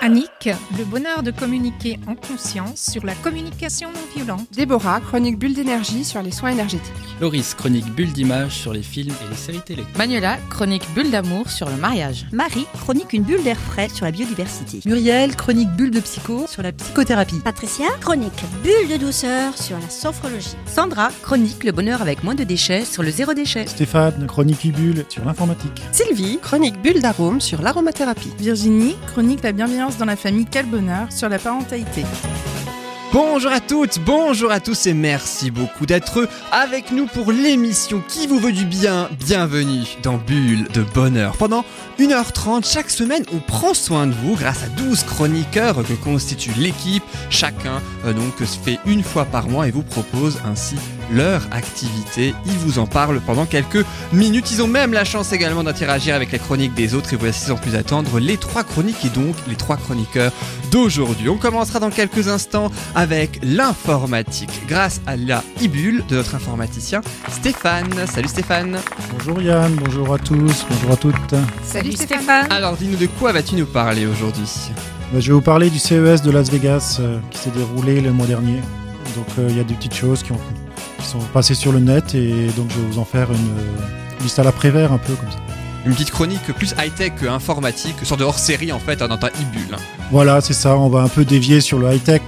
Annick, le bonheur de communiquer en conscience sur la communication non violente. Déborah, chronique bulle d'énergie sur les soins énergétiques. Loris, chronique bulle d'image sur les films et les séries télé. Manuela, chronique bulle d'amour sur le mariage. Marie, chronique une bulle d'air frais sur la biodiversité. Muriel, chronique bulle de psycho sur la psychothérapie. Patricia, chronique bulle de douceur sur la sophrologie. Sandra, chronique le bonheur avec moins de déchets sur le zéro déchet. Stéphane, chronique bulle sur l'informatique. Sylvie, chronique bulle d'arôme sur l'aromathérapie. Virginie, chronique la bienveillance dans la famille Quel Bonheur sur la parentalité. Bonjour à toutes, bonjour à tous et merci beaucoup d'être avec nous pour l'émission qui vous veut du bien. Bienvenue dans Bulle de Bonheur. Pendant 1h30 chaque semaine, on prend soin de vous grâce à 12 chroniqueurs que constitue l'équipe. Chacun euh, donc se fait une fois par mois et vous propose ainsi leur activité. Ils vous en parlent pendant quelques minutes. Ils ont même la chance également d'interagir avec les chroniques des autres et voici sans plus attendre les trois chroniques et donc les trois chroniqueurs d'aujourd'hui. On commencera dans quelques instants avec l'informatique grâce à la Ibule de notre informaticien Stéphane. Salut Stéphane. Bonjour Yann, bonjour à tous, bonjour à toutes. Salut Stéphane. Alors dis-nous de quoi vas-tu nous parler aujourd'hui? Bah, Je vais vous parler du CES de Las Vegas euh, qui s'est déroulé le mois dernier. Donc euh, il y a des petites choses qui, ont- sont passées sur le net et donc je vais vous en faire une euh, liste à l'après-vert un peu comme ça. Une petite chronique plus high-tech que informatique, sorte de hors-série en fait hein, dans ta Ibule. Voilà, c'est ça, on va un peu dévier sur le high-tech.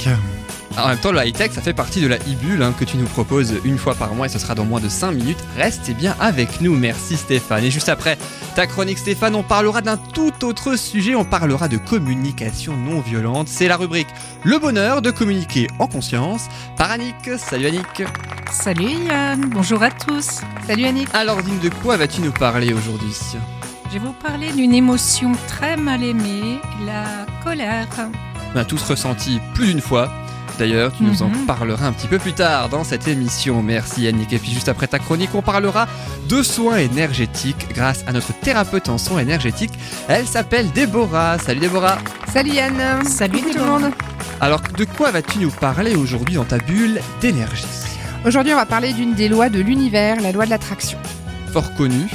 En même temps, le high-tech, ça fait partie de la e-bulle hein, que tu nous proposes une fois par mois et ce sera dans moins de 5 minutes. Restez bien avec nous, merci Stéphane. Et juste après ta chronique Stéphane, on parlera d'un tout autre sujet, on parlera de communication non violente. C'est la rubrique Le bonheur de communiquer en conscience par Annick. Salut Annick. Salut Yann, bonjour à tous. Salut Annick. Alors dis-nous de quoi vas-tu nous parler aujourd'hui Je vais vous parler d'une émotion très mal aimée, la colère. On a tous ressenti plus d'une fois. D'ailleurs, tu nous en Mhm. parleras un petit peu plus tard dans cette émission. Merci Yannick. Et puis juste après ta chronique, on parlera de soins énergétiques grâce à notre thérapeute en soins énergétiques. Elle s'appelle Déborah. Salut Déborah. Salut Yann. Salut tout le monde. Alors, de quoi vas-tu nous parler aujourd'hui dans ta bulle d'énergie? Aujourd'hui, on va parler d'une des lois de l'univers, la loi de l'attraction. Fort connue.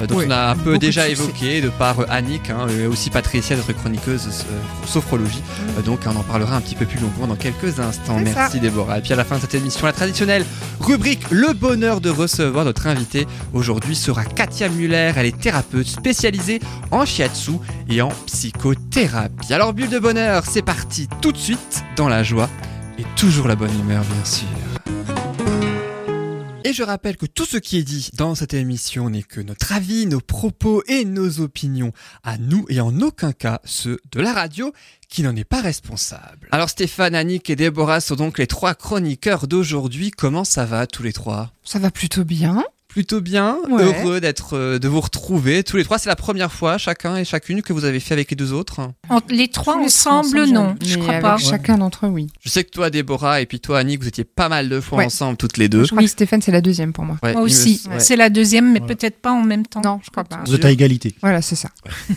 Euh, dont Oui, on a un peu de déjà évoqué de par euh, Annick, hein, et aussi Patricia, notre chroniqueuse euh, sophrologie. Euh, donc on en parlera un petit peu plus longuement dans quelques instants. Mm. Merci Déborah. Et puis à la fin de cette émission, la traditionnelle rubrique Le bonheur de recevoir notre invité. Aujourd'hui sera Katia Muller. Elle est thérapeute spécialisée en shiatsu et en psychothérapie. Alors bulle de bonheur, c'est parti tout de suite dans la joie et toujours la bonne humeur bien sûr. Et je rappelle que tout ce qui est dit dans cette émission n'est que notre avis, nos propos et nos opinions à nous et en aucun cas ceux de la radio qui n'en est pas responsable. Alors Stéphane, Annick et Déborah sont donc les trois chroniqueurs d'aujourd'hui. Comment ça va tous les trois? Ça va plutôt bien. Plutôt bien, Ouais. heureux d'être euh, de vous retrouver tous les trois. C'est la première fois chacun et chacune que vous avez fait avec les deux autres. En- les trois ensemble, non, je crois avec pas. chacun d'entre eux, oui. Je sais que toi Déborah et puis toi Annick, vous étiez pas mal de fois Ouais. ensemble toutes les deux. Je crois que Stéphane, c'est la deuxième pour moi. Ouais, Moi me- aussi, ouais. c'est la deuxième, mais peut-être pas en même temps. Non, je crois pas. Vous êtes à égalité. Voilà, c'est ça.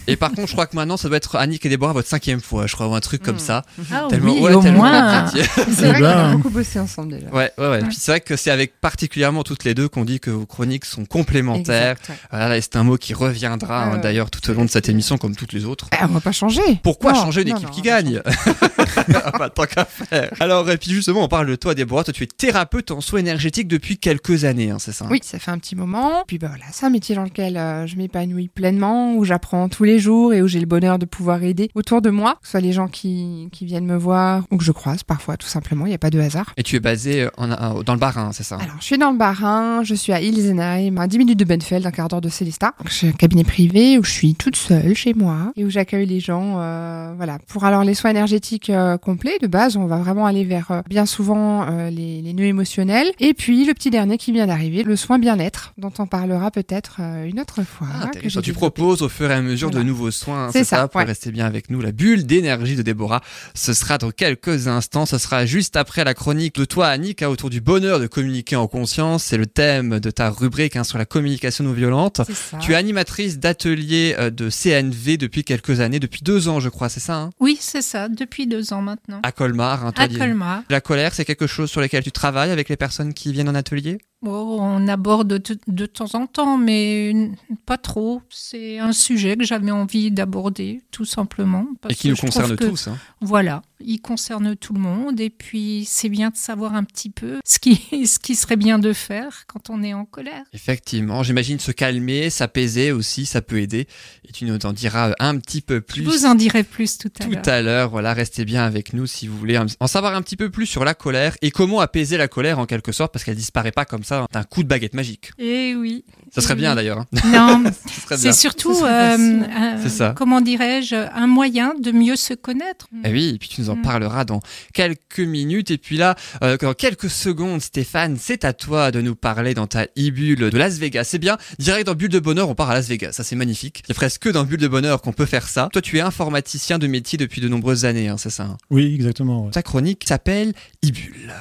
Et par contre, je crois que maintenant, ça doit être Annick et Déborah votre cinquième fois, je crois, ou un truc comme Mm. ça. Ah Tellement- oui, ouais, au tellement moins. C'est vrai ben, qu'on a hein. beaucoup bossé ensemble déjà. Ouais, ouais, ouais. Puis c'est vrai que c'est avec particulièrement toutes les deux qu'on dit que vos chroniques sont complémentaires. Voilà, et c'est un mot qui reviendra hein, ouais. d'ailleurs tout au long de cette émission, comme toutes les autres. Eh, on va pas changer. Pourquoi Non, changer une non, équipe non, qui gagne Ah bah, Tant qu'à faire. Alors, et puis justement, on parle de toi, Déborah. Toi, tu es thérapeute en soins énergétiques depuis quelques années, hein, c'est ça Oui, ça fait un petit moment. Puis bah voilà, c'est un métier dans lequel euh, je m'épanouis pleinement, où j'apprends tous les jours et où j'ai le bonheur de pouvoir aider autour de moi, que ce soit les gens qui, qui viennent me voir ou que je croise parfois, tout simplement. Il n'y a pas de hasard. Et tu es basé dans le Bas-Rhin, c'est ça? Alors, je suis dans le Bas-Rhin, je suis à Ilsenheim, à 10 minutes de Benfeld, un quart d'heure de Célestat. J'ai un cabinet privé où je suis toute seule chez moi et où j'accueille les gens. euh, voilà. Pour alors les soins énergétiques euh, complets, de base, on va vraiment aller vers euh, bien souvent les, les nœuds émotionnels. Et puis le petit dernier qui vient d'arriver, le soin bien-être, dont on parlera peut-être une autre fois. Ah, que j'ai tu proposes au fur et à mesure Voilà. de nouveaux soins, hein, C'est ça, ça, pour ouais. rester bien avec nous. La bulle d'énergie de Déborah, ce sera dans quelques instants. Ce sera juste après la chronique de toi, Annick, hein, autour du bonheur de communiquer en conscience. C'est le thème de ta rubrique hein, sur la communication non violente. Tu es animatrice d'ateliers euh, de CNV depuis quelques années, depuis deux ans, je crois, c'est ça hein? Oui, c'est ça, depuis deux ans maintenant. À Colmar, hein, toi, À Colmar. La colère, c'est quelque chose sur lequel tu travailles avec les personnes qui viennent en atelier? On aborde de, de, temps en temps, mais pas trop. C'est un sujet que j'avais envie d'aborder, tout simplement. et qui nous concerne que, tous. Hein. Voilà, il concerne tout le monde. Et puis, c'est bien de savoir un petit peu ce qui, ce qui serait bien de faire quand on est en colère. Effectivement, j'imagine se calmer, s'apaiser aussi, ça peut aider. Et tu nous en diras un petit peu plus. Je vous en dirai plus tout à l'heure. Tout à l'heure, voilà, restez bien avec nous si vous voulez en savoir un petit peu plus sur la colère et comment apaiser la colère en quelque sorte, parce qu'elle disparaît pas comme ça d'un coup de baguette magique. Eh oui. Ça serait bien d'ailleurs. Hein. Non, c'est surtout, euh, ça. comment dirais-je, un moyen de mieux se connaître. Eh oui, et puis tu nous en mm. parleras dans quelques minutes. Et puis là, euh, dans quelques secondes, Stéphane, c'est à toi de nous parler dans ta e-bulle de Las Vegas. C'est bien, direct dans Bulle de Bonheur, on part à Las Vegas. Ça, c'est magnifique. Il y a presque que dans Bulle de Bonheur qu'on peut faire ça. Toi, tu es informaticien de métier depuis de nombreuses années, hein, c'est ça hein? Oui, exactement. Ta chronique s'appelle e-bulle.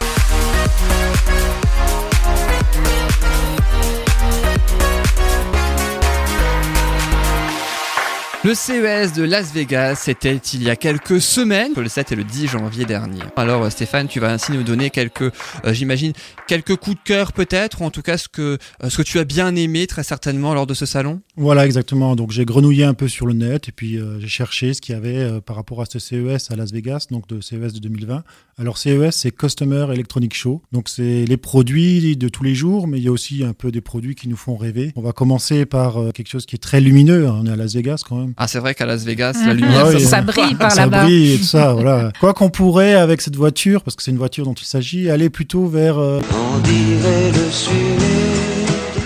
Le CES de Las Vegas, c'était il y a quelques semaines, le 7 et le 10 janvier dernier. Alors euh, Stéphane, tu vas ainsi nous donner quelques, euh, j'imagine, quelques coups de cœur peut-être, ou en tout cas ce que, euh, tu as bien aimé très certainement lors de ce salon? Voilà, exactement. Donc j'ai grenouillé un peu sur le net et puis j'ai cherché ce qu'il y avait par rapport à ce CES à Las Vegas, donc de CES de 2020. Alors CES, c'est Customer Electronic Show. Donc c'est les produits de tous les jours, mais il y a aussi un peu des produits qui nous font rêver. On va commencer par quelque chose qui est très lumineux. Hein. On est à Las Vegas quand même. Ah, c'est vrai qu'à Las Vegas, la mhm. lumière, ah ça, brille par là-bas. Ça brille et tout ça, voilà. Quoi qu'on pourrait, avec cette voiture, parce que c'est une voiture dont il s'agit, aller plutôt vers. Euh,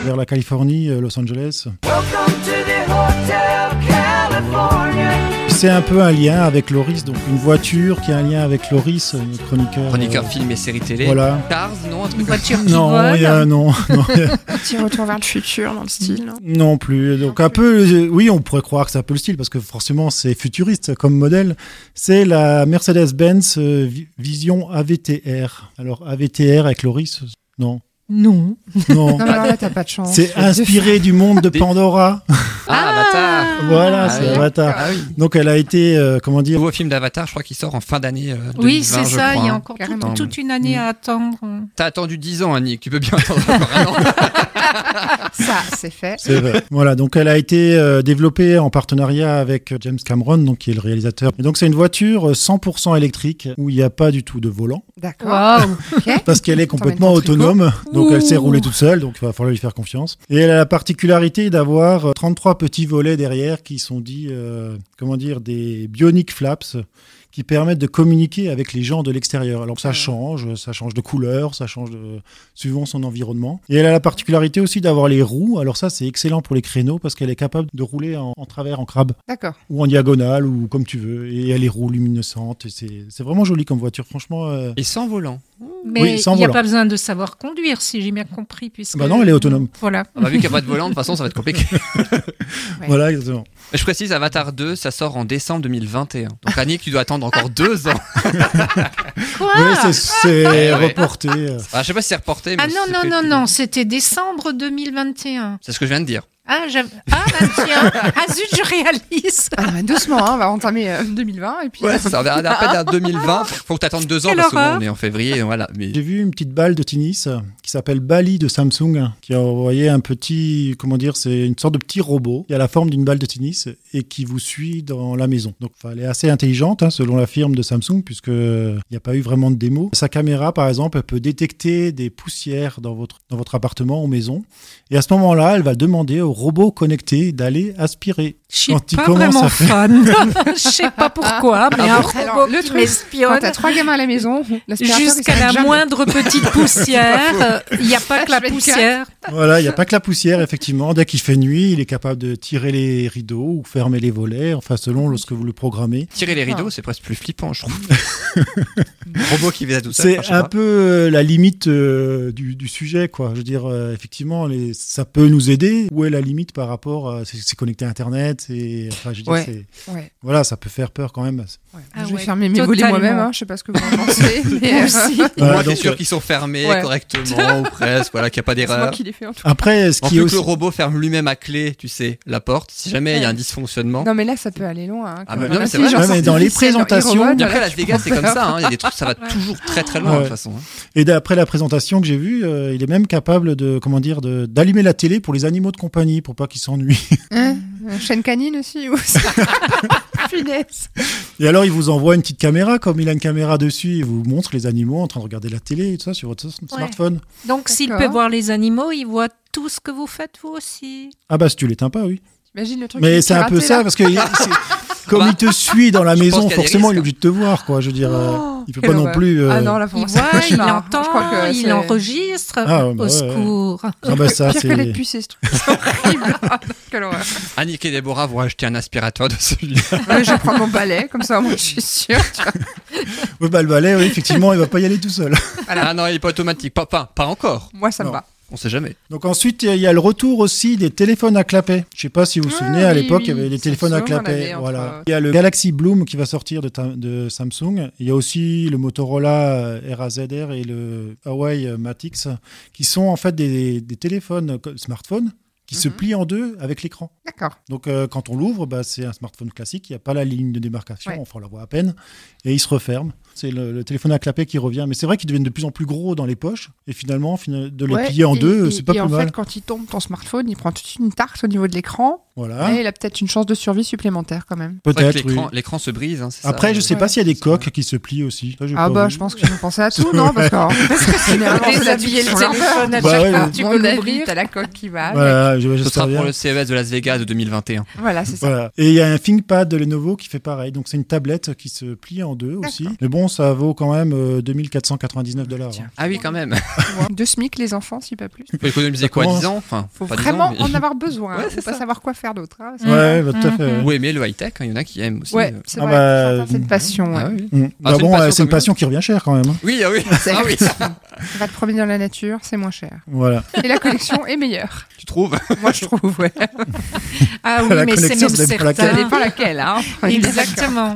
vers la Californie, euh, Los Angeles. Welcome to the Hotel California c'est un peu un lien avec Loris, donc une voiture qui a un lien avec Loris, notre chroniqueur. Chroniqueur euh, film et série télé. Voilà. Cars, non Une voiture qui non, vole. Y a, non, non. Petit retour vers le futur dans le style. Non, non plus. Donc un peu, oui, on pourrait croire que c'est un peu le style parce que forcément c'est futuriste comme modèle. C'est la Mercedes-Benz euh, Vision AVTR. Alors AVTR avec Loris, non. Non. Non. non, là, t'as pas de chance. C'est inspiré du monde de Pandora. Ah, Avatar. Voilà, ah c'est Avatar. Ah, oui. Donc, elle a été, euh, comment dire. Le nouveau film d'Avatar, je crois qu'il sort en fin d'année. Euh, oui, c'est ça. Il y a encore toute une année à attendre. T'as attendu 10 ans, Annick. Tu peux bien attendre encore un an. ça, c'est fait. C'est vrai. Voilà, donc elle a été euh, développée en partenariat avec James Cameron, donc qui est le réalisateur. Et donc, c'est une voiture 100% électrique où il n'y a pas du tout de volant. D'accord. Parce qu'elle est complètement autonome. Donc elle s'est roulée toute seule, donc il va falloir lui faire confiance. Et elle a la particularité d'avoir 33 euh, petits volets derrière qui sont dits, euh, comment dire, des bionic flaps qui permettent de communiquer avec les gens de l'extérieur. Alors ça change, ça change de couleur, ça change de, suivant son environnement. Et elle a la particularité aussi d'avoir les roues. Alors ça c'est excellent pour les créneaux parce qu'elle est capable de rouler en, travers, en crabe. D'accord. Ou en diagonale ou comme tu veux. Et elle est roues luminescentes. C'est vraiment joli comme voiture, franchement. Euh. Et sans volant. Mais il n'y a pas besoin de savoir conduire, si j'ai bien compris. Puisque... Bah non, elle est autonome. Voilà. On a vu qu'il n'y a pas de volant, de toute façon, ça va être compliqué. Voilà, exactement. Je précise, Avatar 2, ça sort en décembre 2021. Donc Annick, tu dois attendre encore deux ans. Quoi Oui, c'est reporté. Ah, je sais pas si c'est reporté. Mais ah non, non, non, non, c'était décembre 2021. C'est ce que je viens de dire. Ah, ah bah tiens, ah zut, je réalise. Ah, bah, doucement, hein, on va entamer 2020 euh, et puis. Ouais, ça va à 2020. Faut que tu attendes deux ans parce qu'on est en février, voilà. Mais... J'ai vu une petite balle de tennis qui s'appelle Bali de Samsung, qui a envoyé un petit, comment dire, c'est une sorte de petit robot qui a la forme d'une balle de tennis et qui vous suit dans la maison. Donc, elle est assez intelligente, hein, selon la firme de Samsung, puisque il n'y a pas eu vraiment de démo. Sa caméra, par exemple, elle peut détecter des poussières dans votre dans votre appartement ou maison, et à ce moment-là, elle va demander au robot connecté d'aller aspirer. Je suis pas vraiment fan. Je sais pas pourquoi, mais un robot le truc, espionne. Quand t'as trois gamins à la maison, jusqu'à la moindre petite poussière, il n'y a pas que la poussière. Voilà, il n'y a pas que la poussière, effectivement. Dès qu'il fait nuit, il est capable de tirer les rideaux ou fermer les volets, enfin selon lorsque vous le programmez. Tirer les rideaux, c'est presque plus flippant, je trouve. robot qui vient tout seul. C'est un peu euh, la limite euh, du, du, sujet, quoi. Je veux dire, euh, effectivement, les, ça peut nous aider. Où est la limite par rapport à c'est connecté à Internet et enfin, je ouais. ouais. voilà, ça peut faire peur quand même. Ah je vais fermer mes volets moi-même. Hein, je sais pas ce que vous en pensez. mais aussi. Voilà, moi, sûr qu'ils sont fermés correctement. ou presque, voilà, qu'il n'y a pas d'erreur. Après, ce En qui est plus que aussi. le robot ferme lui-même à clé, tu sais, la porte, si jamais il y a un dysfonctionnement. Non, mais là, ça peut aller loin. hein, Ah, mais non, mais c'est vrai. Ouais, dans les présentations- après, tu Vegas, c'est comme ça, hein, il y a des trucs, ça va toujours très très loin, de Ouais. toute façon. hein. Et d'après la présentation que j'ai vue, euh, il est même capable de, comment dire, de- d'allumer la télé pour les animaux de compagnie, pour pas qu'ils s'ennuient. Hein Chaîne canine aussi ou Finesse. Et alors, il vous envoie une petite caméra, comme il a une caméra dessus, il vous montre les animaux en train de regarder la télé et tout ça sur votre smartphone. Donc s'il peut voir les animaux, il voit tout ce que vous faites vous aussi. Ah bah si tu l'éteins pas, oui. Imagine le truc. Mais c'est un peu ça, parce que comme il te suit dans la Je maison, qu'il forcément, il est obligé de te voir, quoi. Je veux dire, euh, Oh, il peut pas non plus. euh, Ah non, là, pour Il voit, il entend, Je crois que il enregistre. Ah, Au bah ouais, secours. ah bah ça, Pire que c'est. Ah, non, Quelle horreur. Annick et Déborah vont acheter un aspirateur de celui-là. Ouais, je prends mon balai, comme ça, moi, je suis sûre. Ouais, bah le balai, oui, effectivement, il va pas y aller tout seul. Ah non, il est pas automatique, pas, pas, pas encore. Moi, ça me Non. va. On sait jamais. Donc ensuite, il y a le retour aussi des téléphones à clapet. Je sais pas si vous vous Ah souvenez, à oui, l'époque, il y avait des téléphones à Samsung, clapet. Voilà. Il y a le Galaxy Bloom qui va sortir de, ta- de Samsung. Il y a aussi le Motorola euh, RAZR et le Huawei Matix qui sont en fait des, des téléphones euh, smartphones qui se Mhm. plient en deux avec l'écran. D'accord. Donc euh, quand on l'ouvre, bah, c'est un smartphone classique, il n'y a pas la ligne de démarcation, Ouais. enfin on la voit à peine, et il se referme. C'est le, le téléphone à clapet qui revient. Mais c'est vrai qu'ils deviennent de plus en plus gros dans les poches, et finalement, fina- de les Ouais, plier en et- deux, c'est pas et plus en mal. fait, quand il tombe ton smartphone, il prend toute une tarte au niveau de l'écran. Voilà, Et il a peut-être une chance de survie supplémentaire quand même. Que peut-être. oui. l'écran- L'écran se brise, hein, ça. Après, je sais Ouais. pas s'il y a des coques qui se plient aussi. Ça, Ah pas bah, je pense qu'ils ont pensé à tout, non Parce que parce que généralement, c'est Déshabiller là-dessus le téléphone à. Bah chaque fois que tu avis, l'ouvrir. t'as la coque qui va. Voilà, je- Ce sera pour le CES de Las Vegas de 2021. Voilà, c'est ça. Et il y a un ThinkPad de Lenovo qui fait pareil. Donc c'est une tablette qui se plie en deux aussi. Mais bon, ça vaut quand même euh, 2499 dollars. Tiens. hein. Ah oui, quand même. Deux SMIC, les enfants, si pas plus. Faut économiser quoi, commence. 10 ans Enfin, Faut pas 10 vraiment ans, mais- en avoir besoin. Ouais, hein. Faut pas ça. savoir quoi faire d'autre. hein. Ouais, bah, tout à fait. Ou aimer le high-tech, hein, il y en a qui aiment aussi. Ouais, euh. c'est Ah bah, c'est une passion. Ah oui. Mm. Ah, Bah c'est une bon, passion euh, c'est une passion qui revient cher quand même. Oui, ah oui. Ah oui, Ça va te promener dans la nature, c'est moins cher. Voilà. Et la collection est meilleure. tu trouves? Moi, je trouve, ouais. Ah oui, La mais c'est même ça dépend laquelle. Ça certain. dépend laquelle, hein. Exactement.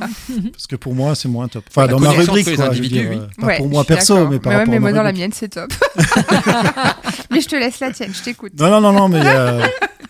Parce que pour moi, c'est moins top. Enfin, dans ma rubrique, entre les quoi. je veux individus, dire, oui. euh, pas Ouais, pour moi perso, mais par ouais, mais à moi, dans la mienne, c'est top. mais je te laisse la tienne, je t'écoute. Non, non, non, non, mais il y a-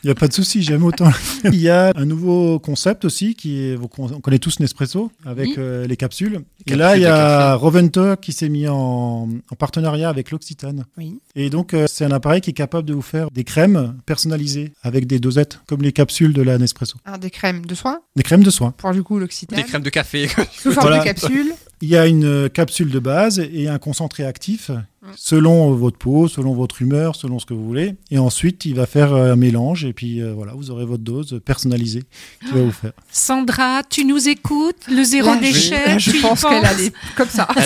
il n'y a, pas de souci, j'aime autant. Il y a un nouveau concept aussi, qui est, on connaît tous Nespresso, avec Oui. euh, les capsules. Et Capsules là, il y a Rovento qui s'est mis en, en partenariat avec l'Occitane. Oui. Et donc, euh, c'est un appareil qui est capable de vous faire des crèmes personnalisées avec des dosettes, comme les capsules de la Nespresso. Un des crèmes de soin, Des crèmes de soin. pour du coup l'Occitane. Des crèmes de café. Sous forme Voilà. de capsule. Il y a une capsule de base et un concentré actif selon votre peau, selon votre humeur, selon ce que vous voulez. Et ensuite, il va faire euh, un mélange et puis euh, voilà, vous aurez votre dose personnalisée qui va vous faire. Sandra, tu nous écoutes? Le zéro Là, je- déchet, là, je tu pense qu'elle allait comme ça.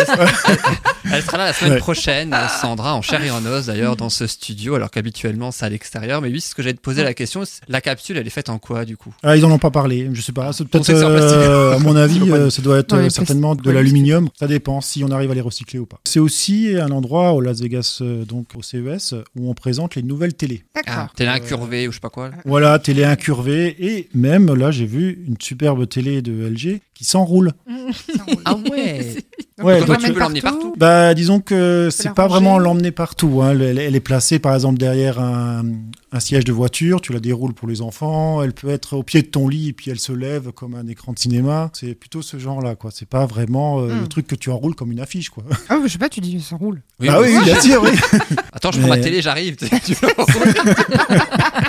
Elle sera là la semaine Ouais. prochaine, Sandra, en chair et en os d'ailleurs, dans ce studio, alors qu'habituellement c'est à l'extérieur. Mais oui, c'est ce que j'allais te poser la question. La capsule, elle est faite en quoi du coup? Ah, ils en ont pas parlé, je sais pas. C'est peut-être, euh, à mon avis, euh, ça doit être certainement de l'aluminium. Ça dépend si on arrive à les recycler ou pas. C'est aussi un endroit au Las Vegas, euh, donc au CES, où on présente les nouvelles télés. Ah, D'accord. Télé incurvée ou je sais pas quoi. Voilà, télé incurvée et même là, j'ai vu une superbe télé de LG qui s'enroule. Ah ouais Donc, Ouais, donc tu peux l'emmener partout. Bah, disons que c'est pas ranger. vraiment l'emmener partout. hein. Elle, elle est placée, par exemple, derrière un, un siège de voiture. Tu la déroules pour les enfants. Elle peut être au pied de ton lit et puis elle se lève comme un écran de cinéma. C'est plutôt ce genre-là, quoi. C'est pas vraiment euh, Hmm. le truc que tu enroules comme une affiche, quoi. Ah, je sais pas, tu dis ça roule. Oui, ah mais- oui, oui, bien sûr, oui. Attends, je prends ma télé, j'arrive.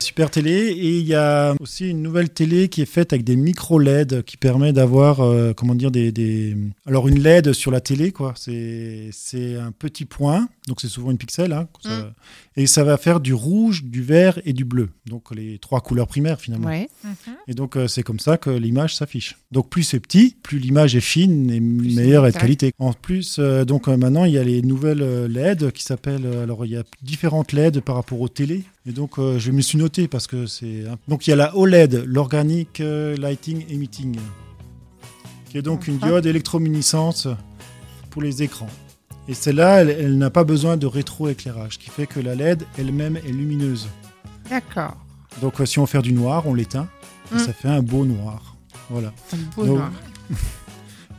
Super télé. Et il y a aussi une nouvelle télé qui est faite avec des micro LED qui permet d'avoir, euh, comment dire, des, des- Alors, une LED sur la télé, quoi. C'est un petit point. Donc, c'est souvent une pixel. hein, ça- Mm. Et ça va faire du rouge, du vert et du bleu. Donc, les trois couleurs primaires, finalement. Ouais. Et donc, euh, c'est comme ça que l'image s'affiche. Donc, plus c'est petit, plus l'image est fine et meilleure et de qualité. En plus, euh, donc euh, maintenant, il y a les nouvelles LED qui s'appellent. euh, alors, il y a différentes LED par rapport aux télés. Et donc, euh, je me suis noté parce que c'est. hein. Donc, il y a la OLED, l'Organic Lighting Emitting, qui est donc une diode électrominiscence pour les écrans. Et celle-là, elle, elle n'a pas besoin de rétroéclairage, ce qui fait que la LED elle-même est lumineuse. D'accord. Donc, euh, si on fait du noir, on l'éteint et Mm. ça fait un beau noir. Voilà. Un beau Donc, noir.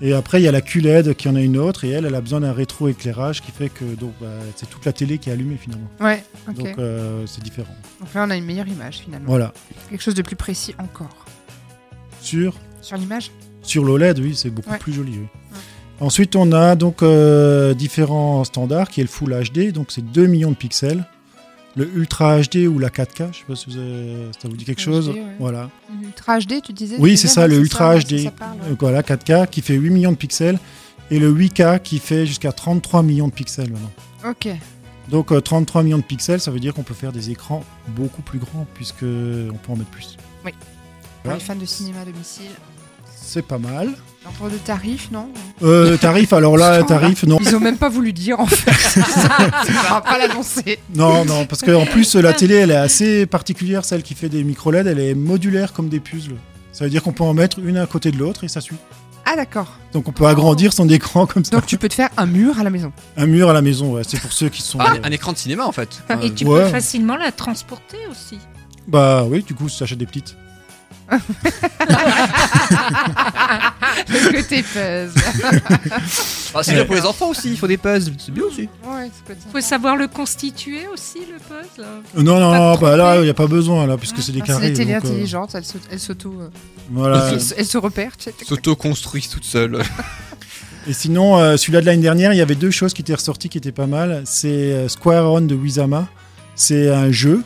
Et après, il y a la QLED qui en a une autre, et elle, elle a besoin d'un rétroéclairage qui fait que donc bah, c'est toute la télé qui est allumée finalement. Ouais, ok. Donc euh, c'est différent. Donc là, on a une meilleure image finalement. Voilà. Quelque chose de plus précis encore. Sur, Sur l'image? Sur l'OLED, oui, c'est beaucoup Ouais. plus joli. oui. Ensuite, on a donc euh, différents standards qui est le Full HD, donc c'est 2 millions de pixels. Le Ultra HD ou la 4K, je sais pas si vous avez- ça vous dit quelque HD, chose. ouais. Voilà. L'Ultra HD, tu disais Oui, c'est ça, le Ultra HD. ça, Voilà, 4K qui fait 8 millions de pixels. Et le 8K qui fait jusqu'à 33 millions de pixels maintenant. Ok. Donc euh, 33 millions de pixels, ça veut dire qu'on peut faire des écrans beaucoup plus grands puisque on peut en mettre plus. Pour Voilà. les fans de cinéma à domicile. C'est pas mal. De tarifs, non Euh, tarif, alors là, tarif, non. Ils ont même pas voulu dire en fait. On va pas l'annoncer. Non, non, parce qu'en plus, la télé, elle est assez particulière, celle qui fait des micro-LED, elle est modulaire comme des puzzles. Ça veut dire qu'on peut en mettre une à côté de l'autre et ça suit. Ah d'accord. Donc on peut agrandir son écran comme ça. Donc tu peux te faire un mur à la maison. Un mur à la maison, ouais, c'est pour ceux qui sont... Ah, euh, un écran de cinéma en fait. Et tu Ouais. peux facilement la transporter aussi. Bah oui, du coup, ça achète des petites. Le côté puzzle. Ah, c'est bien pour les enfants aussi, il faut des puzzles, c'est bien aussi. Ouais, ça peut être Il faut savoir le constituer aussi, le puzzle. Euh, non, non, bah là, il n'y a pas besoin, là, puisque c'est des Ah, c'est carrés. des télés donc, euh, intelligentes, elles elles s'auto. euh, voilà. elles se- elles se repèrent. tu sais. S'auto-construisent toutes seules. Et sinon, euh, celui-là de l'année dernière, il y avait deux choses qui étaient ressorties qui étaient pas mal. C'est euh, Square On de Wizama. C'est un jeu.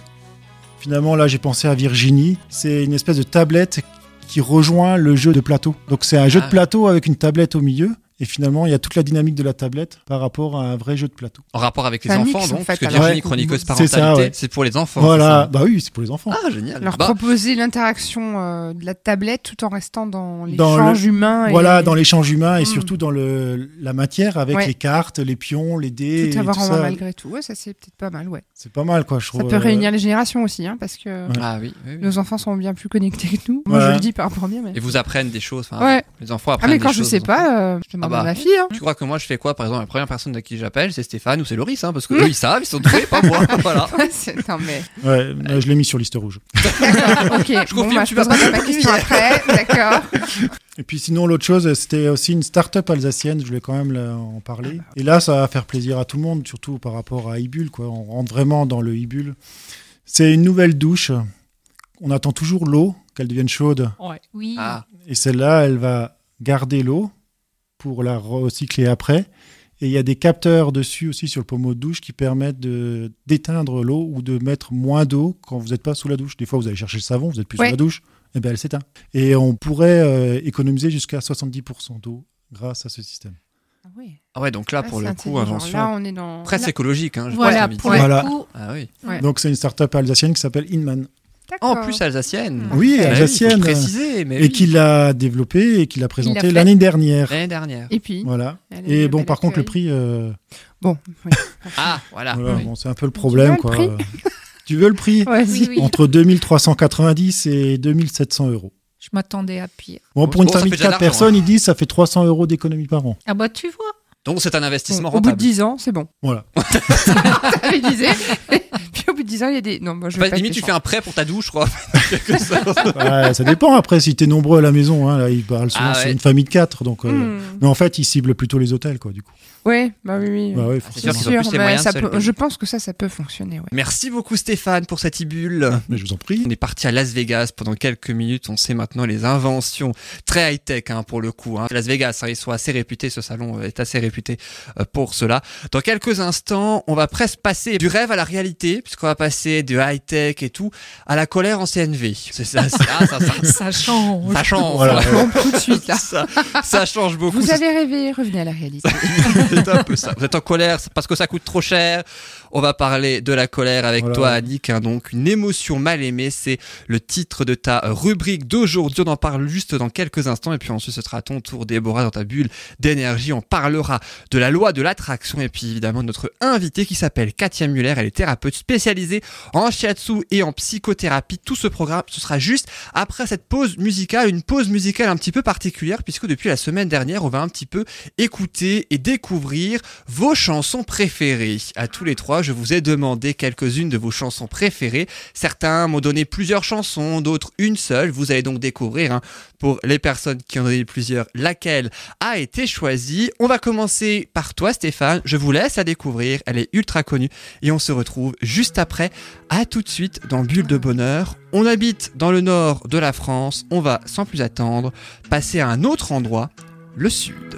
Finalement, là, j'ai pensé à Virginie. C'est une espèce de tablette qui rejoint le jeu de plateau. Donc, c'est un jeu Ah. de plateau avec une tablette au milieu. Et finalement, il y a toute la dynamique de la tablette par rapport à un vrai jeu de plateau. En rapport avec les enfants, mix, en donc, fait, parce que. Virginie, Ouais. chroniqueuse parentalité, ouais. c'est pour les enfants. voilà, bah oui, c'est pour les enfants. Ah, génial. Leur Bah, proposer l'interaction euh, de la tablette tout en restant dans l'échange humain. et Voilà, dans l'échange humain et Mm. surtout dans le, la matière avec Ouais. les cartes, les pions, les dés. Tout et avoir tout en main malgré tout. Ouais, ça c'est peut-être pas mal, ouais. C'est pas mal, quoi, je trouve. Ça peut euh, réunir les générations aussi, hein, parce que Ouais. Ah oui, oui, oui. nos enfants sont bien plus connectés que nous. Moi, Ouais. je le dis par premier, mais. Et vous apprennent des choses. Ouais. Les enfants Ah, apprennent mais des quand je choses sais pas, euh, je demande Ah bah. à ma fille. Hein. Tu crois que moi je fais quoi par exemple La première personne à qui j'appelle c'est Stéphane ou c'est Loris hein, parce que eux ils savent, ils sont doués, pas moi. voilà. Non, mais. Ouais, je l'ai mis sur liste rouge. D'accord, ok. Je bon, confirme, bah, tu je vas poserai pas ma question après, d'accord. Et puis sinon, l'autre chose, c'était aussi une start-up alsacienne, je voulais quand même en parler. Ah, bah. Et là, ça va faire plaisir à tout le monde, surtout par rapport à Ibul, quoi. On rentre vraiment dans le Ibul. C'est une nouvelle douche. On attend toujours l'eau, qu'elle devienne chaude. Oui. Ah, Et celle-là, elle va garder l'eau pour la recycler après. Et il y a des capteurs dessus aussi sur le pommeau de douche qui permettent de d'éteindre l'eau ou de mettre moins d'eau quand vous n'êtes pas sous la douche. Des fois, vous allez chercher le savon, vous êtes plus Ouais. sous la douche, et ben elle s'éteint. Et on pourrait euh, économiser jusqu'à 70% d'eau grâce à ce système. Ah oui. Ah ouais, donc là pour Ah, le c'est coup, invention Là, on est dans. presque Là- écologique. Hein, je Voilà, pour le. Voilà. coup, Ah oui. Ouais. Donc c'est une start-up alsacienne qui s'appelle Inman. Ah, en plus alsacienne. Oui, Ah alsacienne. le préciser, mais Et oui. qui l'a développé et qui l'a présenté l'année dernière. l'année dernière. Et puis. Voilà. a Et bon, par contre, le prix, euh, Bon, oui. Ah voilà. voilà, oui. bon, c'est un peu le problème. veux le quoi. prix tu veux le prix Vas-y. Oui, oui. Entre 2390 et 2700 euros. je m'attendais à pire. Bon, pour une Bon, famille de déjà 4 de l'argent, personnes, ils disent ça fait 300 euros d'économie par an. Ah bah tu vois. Donc c'est un investissement Bon, au bout de rentable. 10 ans, c'est bon. Voilà. Elle disait. Puis au bout de 10 ans, il y a des. Non, moi je Enfin, vais pas. limite tu fais un prêt pour ta douche, je crois. Ouais, ça dépend après si t'es nombreux à la maison. Hein, là, ils parlent souvent Ah sur ouais. une famille de 4. Donc, euh, Hmm. Mais en fait, ils ciblent plutôt les hôtels, quoi, du coup. Ouais, bah oui, oui. Bah, ouais, c'est sûr plus mais moyens ça peut- je pense que ça, ça peut fonctionner. Ouais. Merci beaucoup Stéphane pour cette ibule. Mais je vous en prie. On est parti à Las Vegas pendant quelques minutes. On sait maintenant les inventions très high-tech hein, pour le coup. Hein. Las Vegas, hein, ils sont assez réputés. Ce salon est assez réputé euh, pour cela. Dans quelques instants, on va presque passer du rêve à la réalité, puisqu'on va passer de high-tech et tout à la colère en CNV. C'est ça, c'est- ah, ça, ça, Ça change. ça change. Voilà. Tout de suite là. ça, ça change beaucoup. Vous avez rêvé, revenez à la réalité. c'est un peu ça. Vous êtes en colère parce que ça coûte trop cher. On va parler de la colère avec Voilà. toi, Annick. hein. donc, une émotion mal aimée, c'est le titre de ta rubrique d'aujourd'hui. On en parle juste dans quelques instants. Et puis ensuite, ce sera ton tour, Déborah, dans ta bulle d'énergie. On parlera de la loi de l'attraction. Et puis, évidemment, notre invitée qui s'appelle Katia Muller. Elle est thérapeute spécialisée en shiatsu et en psychothérapie. Tout ce programme, ce sera juste après cette pause musicale. Une pause musicale un petit peu particulière puisque depuis la semaine dernière, on va un petit peu écouter et découvrir vos chansons préférées. À tous les trois, je vous ai demandé quelques-unes de vos chansons préférées. Certains m'ont donné plusieurs chansons, d'autres une seule. Vous allez donc découvrir, hein, pour les personnes qui en ont donné plusieurs, laquelle a été choisie. On va commencer par toi, Stéphane. Je vous laisse la découvrir. Elle est ultra connue et on se retrouve juste après. À tout de suite dans Bulle de Bonheur. On habite dans le nord de la France. On va, sans plus attendre, passer à un autre endroit, le sud.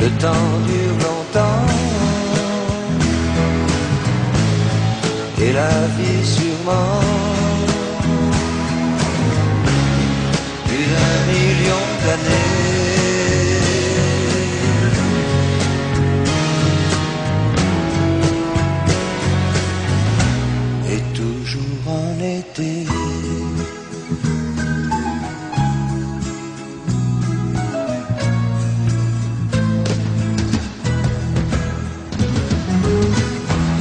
Le temps dure longtemps. Et la vie sûrement. Plus d'un million d'années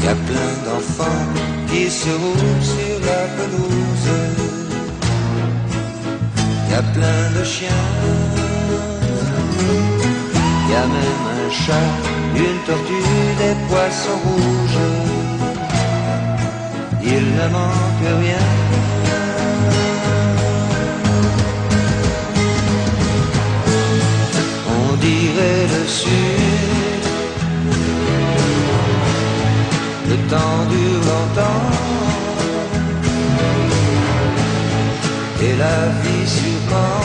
Y a plein d'enfants qui se roulent sur la pelouse. Y a plein de chiens. Y a même un chat, une tortue, des poissons rouges. Il ne manque rien. On dirait le sud. Temps dure longtemps. Et la vie sûrement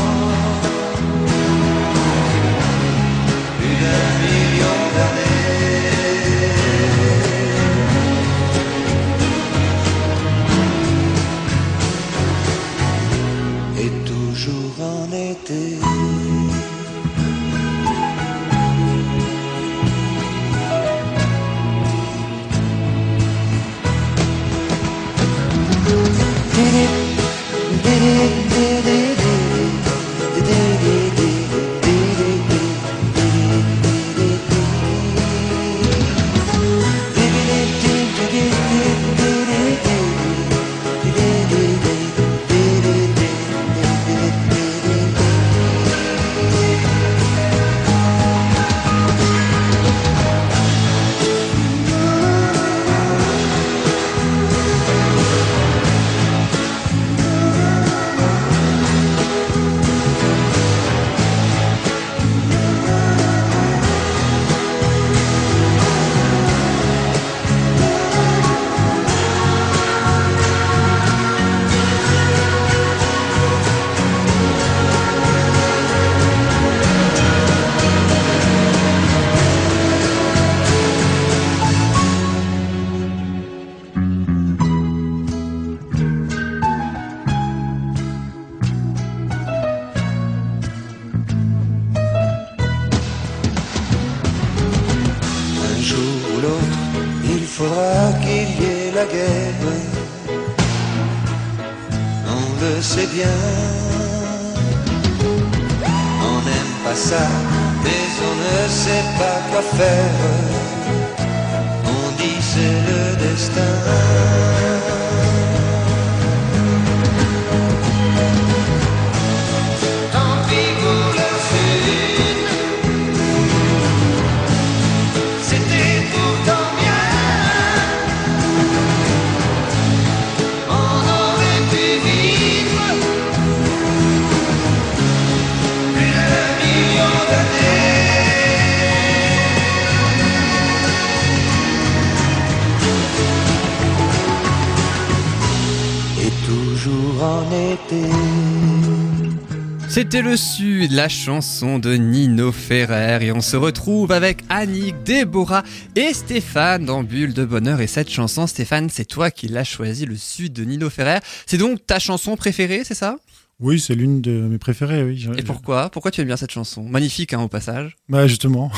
C'était le Sud, la chanson de Nino Ferrer et on se retrouve avec Annick, Déborah et Stéphane dans Bulle de Bonheur et cette chanson Stéphane c'est toi qui l'as choisi, le Sud de Nino Ferrer. C'est donc ta chanson préférée c'est ça? Oui, c'est l'une de mes préférées, oui. Et pourquoi? Pourquoi tu aimes bien cette chanson? Magnifique, hein, au passage. Bah, justement.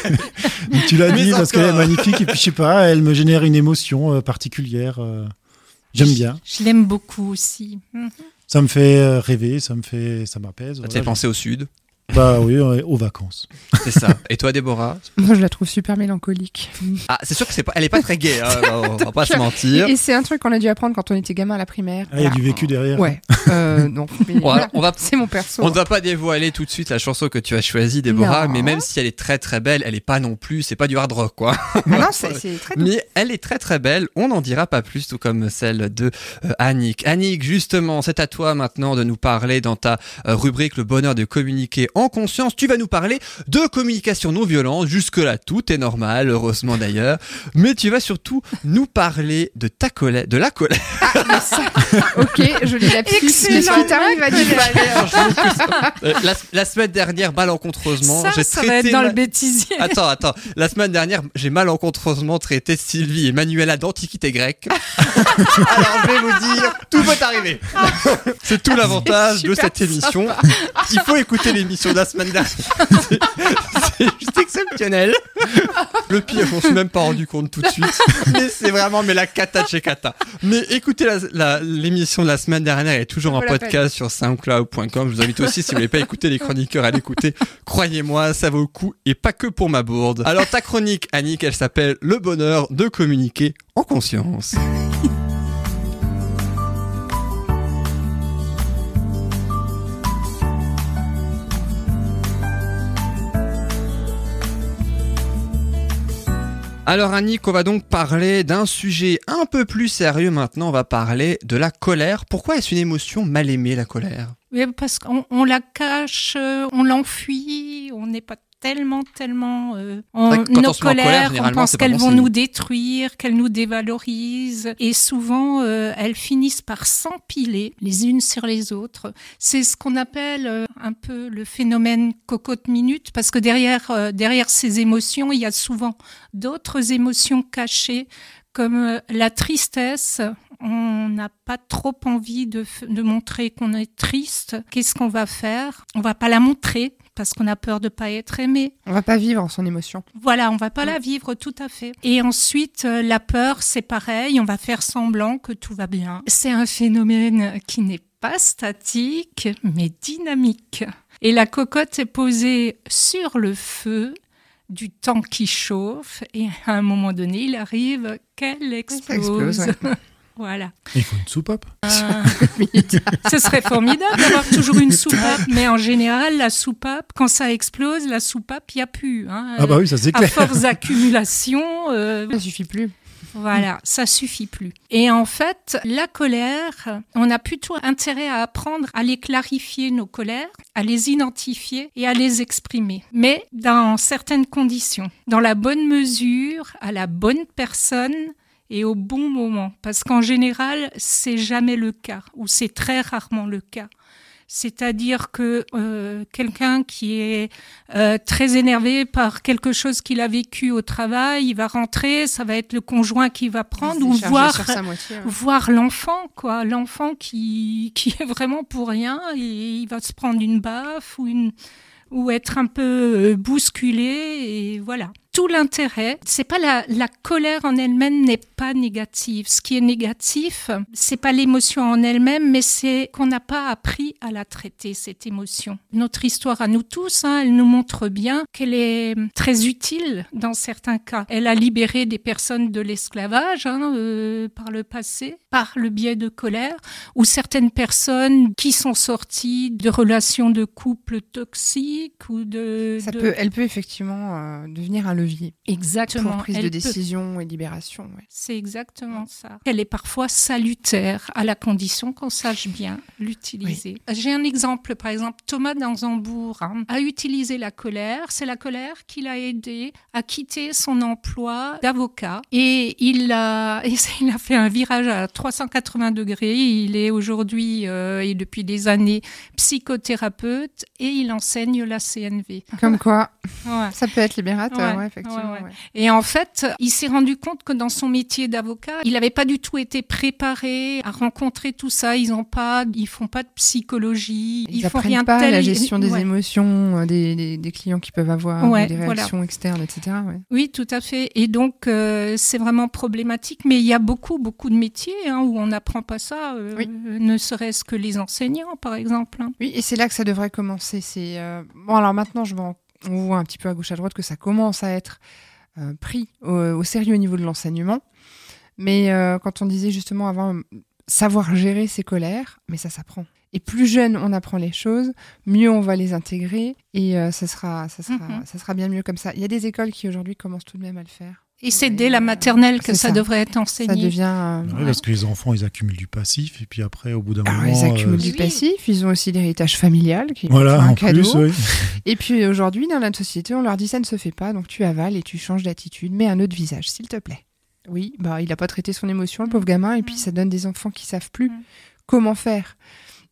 tu l'as dit parce qu'elle est magnifique et puis, je sais pas, elle me génère une émotion euh, particulière. euh, J'aime bien. Je l'aime beaucoup aussi. Ça me fait euh, rêver, ça me fait, ça m'apaise. Ça te voilà. fait penser au sud. Bah oui, euh, aux vacances. C'est ça. Et toi, Déborah? Moi, je la trouve super mélancolique. Ah, c'est sûr que c'est pas, elle est pas très gaie, hein, on va pas se mentir. Et, et c'est un truc qu'on a dû apprendre quand on était gamin à la primaire. Ah, il y a du vécu derrière. Ouais. Euh, non. mais Ouais, voilà, on va- C'est mon perso. On ne va pas dévoiler tout de suite la chanson que tu as choisie, Déborah, Non. mais même si elle est très très belle, elle est pas non plus, c'est pas du hard rock, quoi. Ah non, c'est c'est très doux. Mais elle est très très belle, on n'en dira pas plus, tout comme celle de euh, Annick. Annick, justement, c'est à toi maintenant de nous parler dans ta euh, rubrique Le bonheur de communiquer en conscience. Tu vas nous parler de communication non violente. Jusque-là, tout est normal, heureusement d'ailleurs. Mais tu vas surtout nous parler de ta colère, de la colère. Ah, ça- ok, je lis la piste. Mais ce qui t'arrive à dire. Euh, la, la semaine dernière, malencontreusement, j'ai ça va traité être dans ma- le bêtisier. Attends, attends. La semaine dernière, j'ai malencontreusement traité Sylvie et Manuela d'antiquité grecque. Alors, je vais vous dire, tout peut arriver. C'est tout l'avantage de cette émission. Il faut écouter l'émission de la semaine dernière. C'est- juste exceptionnel. Le pire, m'en suis même pas rendu compte tout de suite. Mais c'est vraiment, mais la cata de chez cata. Mais écoutez la- la- l'émission de la semaine dernière, elle est toujours en podcast sur soundcloud.com. Je vous invite aussi, si vous voulez pas écouter les chroniqueurs, à l'écouter. Croyez-moi, ça vaut le coup et pas que pour ma bourde. Alors, ta chronique, Annick, elle s'appelle Le bonheur de communiquer en conscience. Alors Annick, on va donc parler d'un sujet un peu plus sérieux maintenant, on va parler de la colère. Pourquoi est-ce une émotion mal aimée, la colère? Oui, parce qu'on on la cache, euh, on l'enfuit, on n'est pas tellement, tellement euh, en nos colères, on pense qu'elles vont nous détruire, qu'elles nous dévalorisent, et souvent euh, elles finissent par s'empiler les unes sur les autres. C'est ce qu'on appelle euh, un peu le phénomène cocotte minute, parce que derrière, euh, derrière ces émotions, il y a souvent d'autres émotions cachées, comme euh, la tristesse. On n'a pas trop envie de, de montrer qu'on est triste. Qu'est-ce qu'on va faire? On va pas la montrer parce qu'on a peur de pas être aimé. On va pas vivre son émotion. Voilà, on va pas la vivre tout à fait. Et ensuite, euh, la peur, c'est pareil, on va faire semblant que tout va bien. C'est un phénomène qui n'est pas statique, mais dynamique. Et la cocotte est posée sur le feu du temps qui chauffe, et à un moment donné, il arrive qu'elle explose. explose, ouais. voilà. Il faut une soupape. Ah. Ce serait formidable d'avoir toujours une soupape, mais en général, la soupape, quand ça explose, la soupape, il n'y a plus. hein. Ah bah oui, ça c'est À clair. force d'accumulation, euh, Ça suffit plus. voilà, ça suffit plus. Et en fait, la colère, on a plutôt intérêt à apprendre à les clarifier, nos colères, à les identifier et à les exprimer. Mais dans certaines conditions, dans la bonne mesure, à la bonne personne et au bon moment. Parce qu'en général, c'est jamais le cas, ou c'est très rarement le cas. C'est-à-dire que euh, quelqu'un qui est euh, très énervé par quelque chose qu'il a vécu au travail, il va rentrer, ça va être le conjoint qui va prendre ou voir moitié, ouais. voir l'enfant quoi, l'enfant qui qui est vraiment pour rien et il va se prendre une baffe ou une ou être un peu euh, bousculé et voilà. Tout l'intérêt, c'est pas la, la colère en elle-même n'est pas négative. Ce qui est négatif, c'est pas l'émotion en elle-même, mais c'est qu'on n'a pas appris à la traiter cette émotion. Notre histoire à nous tous, hein, elle nous montre bien qu'elle est très utile dans certains cas. Elle a libéré des personnes de l'esclavage hein, euh, par le passé, par le biais de colère, ou certaines personnes qui sont sorties de relations de couple toxiques ou de. Ça de- peut, elle peut effectivement euh, devenir un levier Exactement. pour prise elle de peut. décision et libération. ouais. C'est exactement ça. Elle est parfois salutaire, à la condition qu'on sache bien l'utiliser. J'ai un exemple, par exemple, Thomas d'Anzambourg hein, a utilisé la colère. C'est la colère qui l'a aidé à quitter son emploi d'avocat. Et il a, il a fait un virage à 380 degrés. Il est aujourd'hui, euh, et depuis des années, psychothérapeute et il enseigne la CNV. Comme quoi, Ouais. ça peut être libérateur. Ouais. ouais, effectivement. Ouais, ouais. Et en fait, il s'est rendu compte que dans son métier d'avocat, il n'avait pas du tout été préparé à rencontrer tout ça. Ils ont pas, ils font pas de psychologie. Ils, font apprennent rien de pas tel. la gestion des émotions euh, des, des, des clients qui peuvent avoir, des voilà. réactions externes, etc. Oui, tout à fait. Et donc, euh, c'est vraiment problématique. Mais il y a beaucoup, beaucoup de métiers hein, où on n'apprend pas ça, euh, ne serait-ce que les enseignants, par exemple. hein. Oui, et c'est là que ça devrait commencer. C'est euh, bon. Alors maintenant, je m'en- on voit un petit peu à gauche à droite que ça commence à être euh, pris au, au sérieux au niveau de l'enseignement. Mais euh, quand on disait justement avant savoir gérer ses colères, mais ça s'apprend. Et plus jeune on apprend les choses, mieux on va les intégrer et euh, ça sera, ça sera, Mhm. ça sera bien mieux comme ça. Il y a des écoles qui aujourd'hui commencent tout de même à le faire. Et c'est dès la maternelle que ça, ça. devrait être enseigné. Ça devient. euh, Oui, parce que les enfants, ils accumulent du passif, et puis après, au bout d'un Ah, moment. ils accumulent euh, du passif, ils ont aussi l'héritage familial qui est Voilà, un en cadeau. plus, oui. Et puis aujourd'hui, dans notre société, on leur dit ça ne se fait pas, donc tu avales et tu changes d'attitude, mets un autre visage, s'il te plaît. Oui, bah il n'a pas traité son émotion, le pauvre gamin, et puis ça donne des enfants qui savent plus comment faire.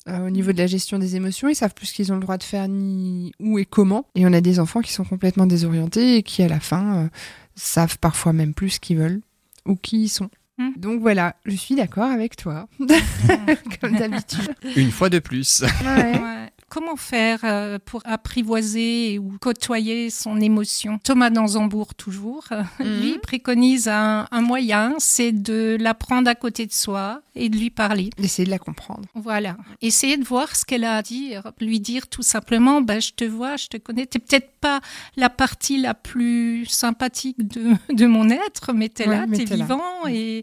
Euh, au niveau de la gestion des émotions, ils savent plus ce qu'ils ont le droit de faire ni où et comment. Et on a des enfants qui sont complètement désorientés et qui, à la fin, euh, savent parfois même plus ce qu'ils veulent ou qui ils sont. Donc voilà, je suis d'accord avec toi, comme d'habitude. Une fois de plus. Ouais. Comment faire euh, pour apprivoiser ou côtoyer son émotion? Thomas Danzambourg, toujours, euh, Mhm. lui préconise un, un moyen, c'est de la prendre à côté de soi et de lui parler. D'essayer de la comprendre. Voilà. Essayer de voir ce qu'elle a à dire. Lui dire tout simplement, bah, je te vois, je te connais. T'es peut-être pas la partie la plus sympathique de, de mon être, mais t'es Ouais, là, t'es là. vivant. Et,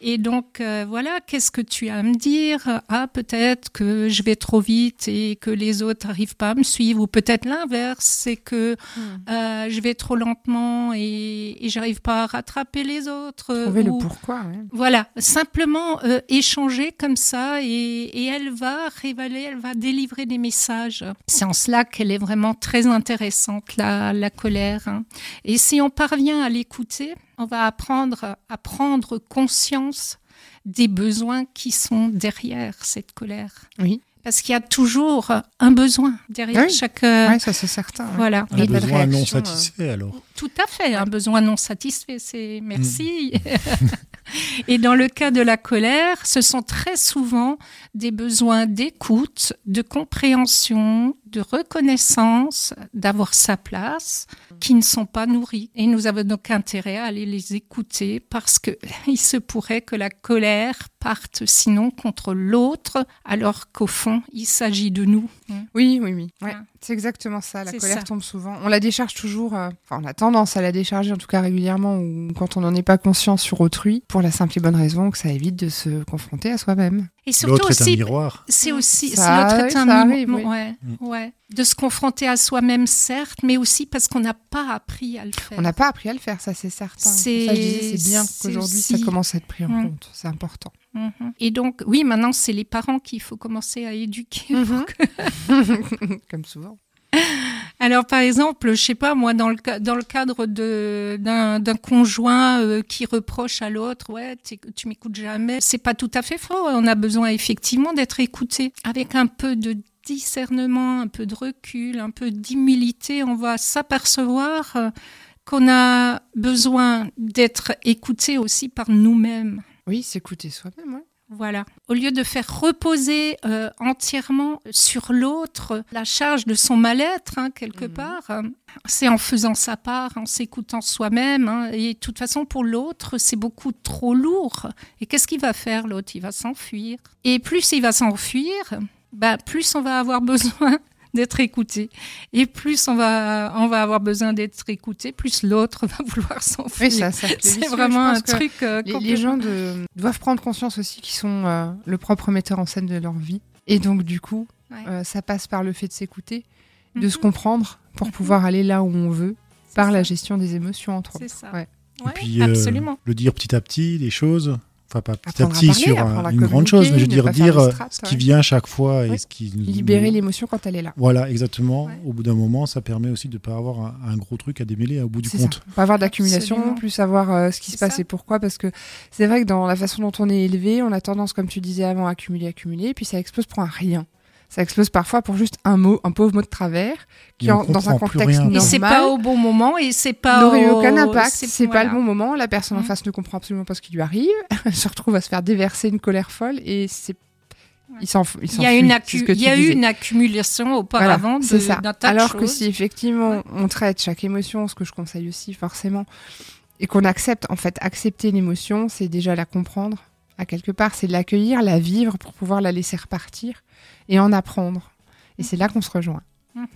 et donc, euh, voilà, qu'est-ce que tu as à me dire? Ah, peut-être que je vais trop vite et que les autres n'arrivent pas à me suivre. Ou peut-être l'inverse, c'est que Hmm. euh, je vais trop lentement et, et j'arrive pas à rattraper les autres. Trouver le Ou- pourquoi. ouais. voilà, simplement euh, échanger comme ça et, et elle va révéler, elle va délivrer des messages. C'est en cela qu'elle est vraiment très intéressante, la, la colère. hein. Et si on parvient à l'écouter, on va apprendre à prendre conscience des besoins qui sont derrière cette colère. Oui. Parce qu'il y a toujours un besoin derrière Oui. chaque. euh, Ouais, ça c'est certain. Voilà. Un besoin non euh, satisfait, alors. Tout à fait, un besoin non satisfait, c'est merci. Et dans le cas de la colère, ce sont très souvent des besoins d'écoute, de compréhension, de reconnaissance, d'avoir sa place, qui ne sont pas nourris. Et nous avons donc intérêt à aller les écouter parce que il se pourrait que la colère parte sinon contre l'autre, alors qu'au fond, il s'agit de nous. Oui, oui, oui. Ouais, c'est exactement ça. La C'est colère ça. tombe souvent. On la décharge toujours. euh, Enfin, on a tendance à la décharger, en tout cas régulièrement, ou quand on n'en est pas conscient sur autrui, pour la simple et bonne raison que ça évite de se confronter à soi-même. Et surtout L'autre est un aussi, miroir. c'est aussi, c'est l'autre est un ça mimo- arrive, oui. Ouais, de se confronter à soi-même certes, mais aussi parce qu'on n'a pas appris à le faire. On n'a pas appris à le faire, ça c'est certain. C'est- bien qu'aujourd'hui aussi- ça commence à être pris en Mm. compte. C'est important. Mhm. Et donc, oui, maintenant c'est les parents qu'il faut commencer à éduquer. Mhm. que- Comme souvent. Alors, par exemple, je sais pas, moi, dans le, ca- dans le cadre de- d'un conjoint euh, qui reproche à l'autre, ouais, tu m'écoutes jamais, c'est pas tout à fait faux. On a besoin effectivement d'être écouté avec un peu de discernement, un peu de recul, un peu d'humilité. On va s'apercevoir euh, qu'on a besoin d'être écouté aussi par nous-mêmes. Oui, s'écouter soi-même. ouais. Voilà. Au lieu de faire reposer euh, entièrement sur l'autre la charge de son mal-être, hein, quelque part, euh, c'est en faisant sa part, en s'écoutant soi-même. hein. et de toute façon, pour l'autre, c'est beaucoup trop lourd. Et qu'est-ce qu'il va faire, l'autre? Il va s'enfuir. Et plus il va s'enfuir, bah, plus on va avoir besoin d'être écouté. Et plus on va, on va avoir besoin d'être écouté, plus l'autre va vouloir s'enfuir. Oui, ça, ça c'est vraiment un truc. euh, les, les gens de- doivent prendre conscience aussi qu'ils sont euh, le propre metteur en scène de leur vie. Et donc, du coup, Ouais. euh, ça passe par le fait de s'écouter, de Mhm. se comprendre pour Mhm. pouvoir aller là où on veut, par C'est la ça. gestion des émotions, entre C'est autres. ça. Ouais. Ouais, Et puis, euh, absolument. le dire petit à petit, des choses. Enfin, pas petit Apprendre à à petit parler, sur apprendre un- à une grande chose, mais je veux dire, dire euh, strat, ce qui ouais. vient à chaque fois et Ouais. ce qui. Libérer l'émotion quand elle est là. Voilà, exactement. Ouais. Au bout d'un moment, ça permet aussi de ne pas avoir un, un gros truc à démêler au bout du compte. ça. Pas avoir d'accumulation, plus savoir euh, ce qui se passe ça. et pourquoi. Parce que c'est vrai que dans la façon dont on est élevé, on a tendance, comme tu disais avant, à accumuler, accumuler, et puis ça explose pour un rien. Ça explose parfois pour juste un mot, un pauvre mot de travers, qui en- dans un contexte normal Et c'est pas au bon moment et c'est pas n'aurait eu au- aucun impact. C'est pas voilà. le bon moment. La personne en Mm. face ne comprend absolument pas ce qui lui arrive. Elle se retrouve à se faire déverser une colère folle et c'est il s'en il Il y a, une, accu- ce que il y a eu une accumulation auparavant Voilà, de- c'est ça. d'un tas de Alors que choses. si effectivement on traite chaque émotion, ce que je conseille aussi forcément, et qu'on accepte, en fait, accepter l'émotion, c'est déjà la comprendre à quelque part, c'est l'accueillir, la vivre pour pouvoir la laisser repartir et en apprendre. Et c'est là qu'on se rejoint. Mhm.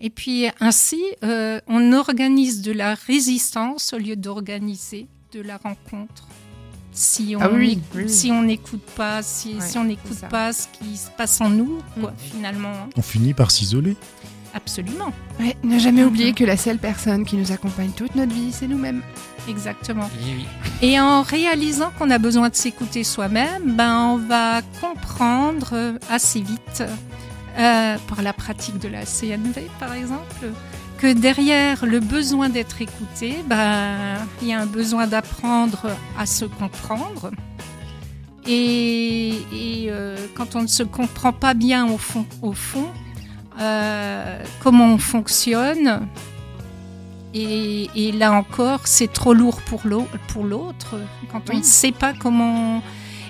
Et puis ainsi, euh, on organise de la résistance au lieu d'organiser de la rencontre. Si on Ah oui, oui, si on n'écoute pas, si, Ouais, si on n'écoute pas ce qui se passe en nous, quoi, Mm. finalement, On finit par s'isoler. Absolument, Ouais, ne jamais Mhm. oublier que la seule personne qui nous accompagne toute notre vie, c'est nous-mêmes. exactement. Eh oui. Et en réalisant qu'on a besoin de s'écouter soi-même, ben on va comprendre assez vite, euh, par la pratique de la CNV par exemple, que derrière le besoin d'être écouté, ben il y a un besoin d'apprendre à se comprendre. Et, et, euh, quand on ne se comprend pas bien au fond, au fond euh, comment on fonctionne, et, et là encore, c'est trop lourd pour l'au- pour l'autre quand on Oui. ne sait pas comment.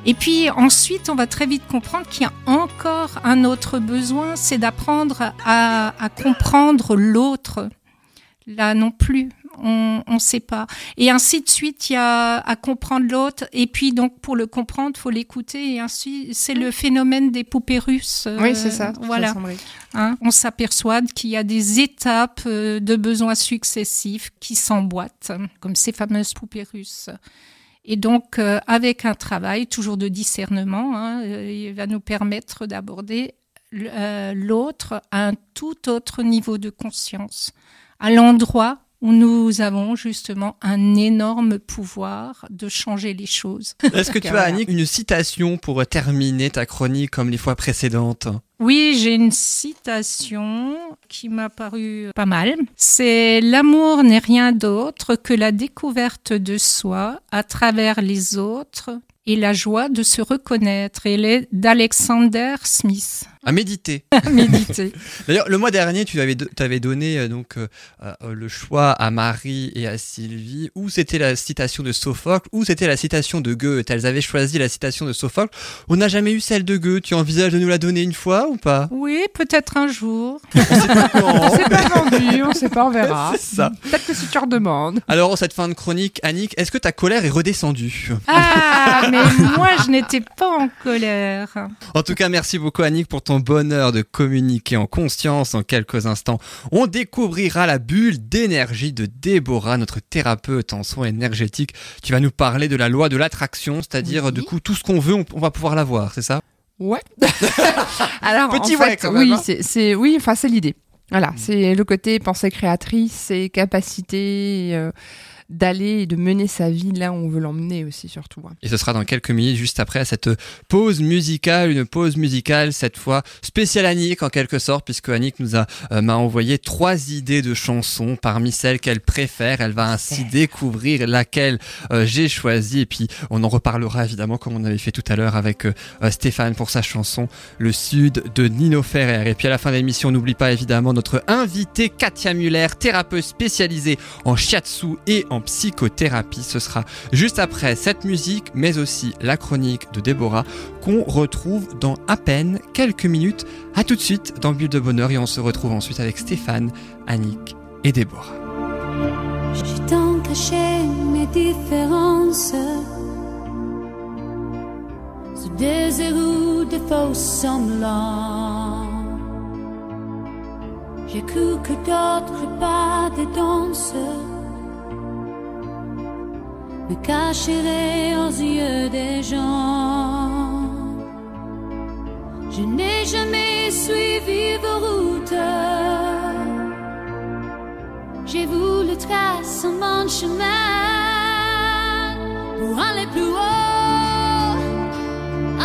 Et puis ensuite, on va très vite comprendre qu'il y a encore un autre besoin, c'est d'apprendre à, à comprendre l'autre. Là non plus, on ne sait pas. Et ainsi de suite, il y a à comprendre l'autre. Et puis donc pour le comprendre, faut l'écouter. Et ainsi, c'est le phénomène des poupées russes. euh, oui, c'est ça. Voilà. ça semble- Hein, on s'aperçoit qu'il y a des étapes euh, de besoins successifs qui s'emboîtent, comme ces fameuses poupées russes. Et donc, euh, avec un travail toujours de discernement, hein, euh, il va nous permettre d'aborder euh, l'autre à un tout autre niveau de conscience, à l'endroit nous avons justement un énorme pouvoir de changer les choses. Est-ce que tu as. Annick, une citation pour terminer ta chronique comme les fois précédentes? Oui, j'ai une citation qui m'a paru pas mal. C'est L'amour n'est rien d'autre que la découverte de soi à travers les autres et la joie de se reconnaître. Elle est d'Alexander Smith. À méditer. Méditer. D'ailleurs, le mois dernier, tu avais, donné euh, donc euh, euh, le choix à Marie et à Sylvie, ou c'était la citation de Sophocle, ou c'était la citation de Goethe? Elles avaient choisi la citation de Sophocle. On n'a jamais eu celle de Goethe. Tu envisages de nous la donner une fois ou pas? Oui, peut-être un jour. C'est pas vendu, on sait pas, on verra. C'est ça. Peut-être que si tu redemandes. Alors, en cette fin de chronique, Annick, est-ce que ta colère est redescendue? Ah, mais moi, je n'étais pas en colère. En tout cas, merci beaucoup Annick pour ton bonheur de communiquer en conscience. En quelques instants, on découvrira la bulle d'énergie de Déborah, notre thérapeute en soins énergétiques. Tu vas nous parler de la loi de l'attraction, c'est-à-dire Oui. du coup tout ce qu'on veut, on, on va pouvoir l'avoir, c'est ça? Ouais. Alors, Petit en ouais, fait, quand même, oui, hein. c'est, oui, enfin, c'est l'idée. Voilà, c'est le côté pensée créatrice, c'est capacité euh, d'aller et de mener sa vie là où on veut l'emmener aussi, surtout. hein. Et ce sera dans quelques minutes, juste après cette pause musicale, une pause musicale cette fois spéciale Annick en quelque sorte, puisque Annick nous a euh, m'a envoyé trois idées de chansons parmi celles qu'elle préfère. Elle va ainsi découvrir laquelle euh, j'ai choisie et puis on en reparlera évidemment comme on avait fait tout à l'heure avec euh, Stéphane pour sa chanson Le Sud de Nino Ferrer. Et puis à la fin de l'émission, n'oublie pas évidemment notre invité Katia Muller, thérapeute spécialisée en shiatsu et en psychothérapie. Ce sera juste après cette musique, mais aussi la chronique de Déborah qu'on retrouve dans à peine quelques minutes. À tout de suite dans Bulle de Bonheur et on se retrouve ensuite avec Stéphane, Annick et Déborah. Mes différences de faux semblants. D'autres pas des me cacheraient aux yeux des gens. Je n'ai jamais suivi vos routes. J'ai voulu tracer mon chemin pour aller plus haut,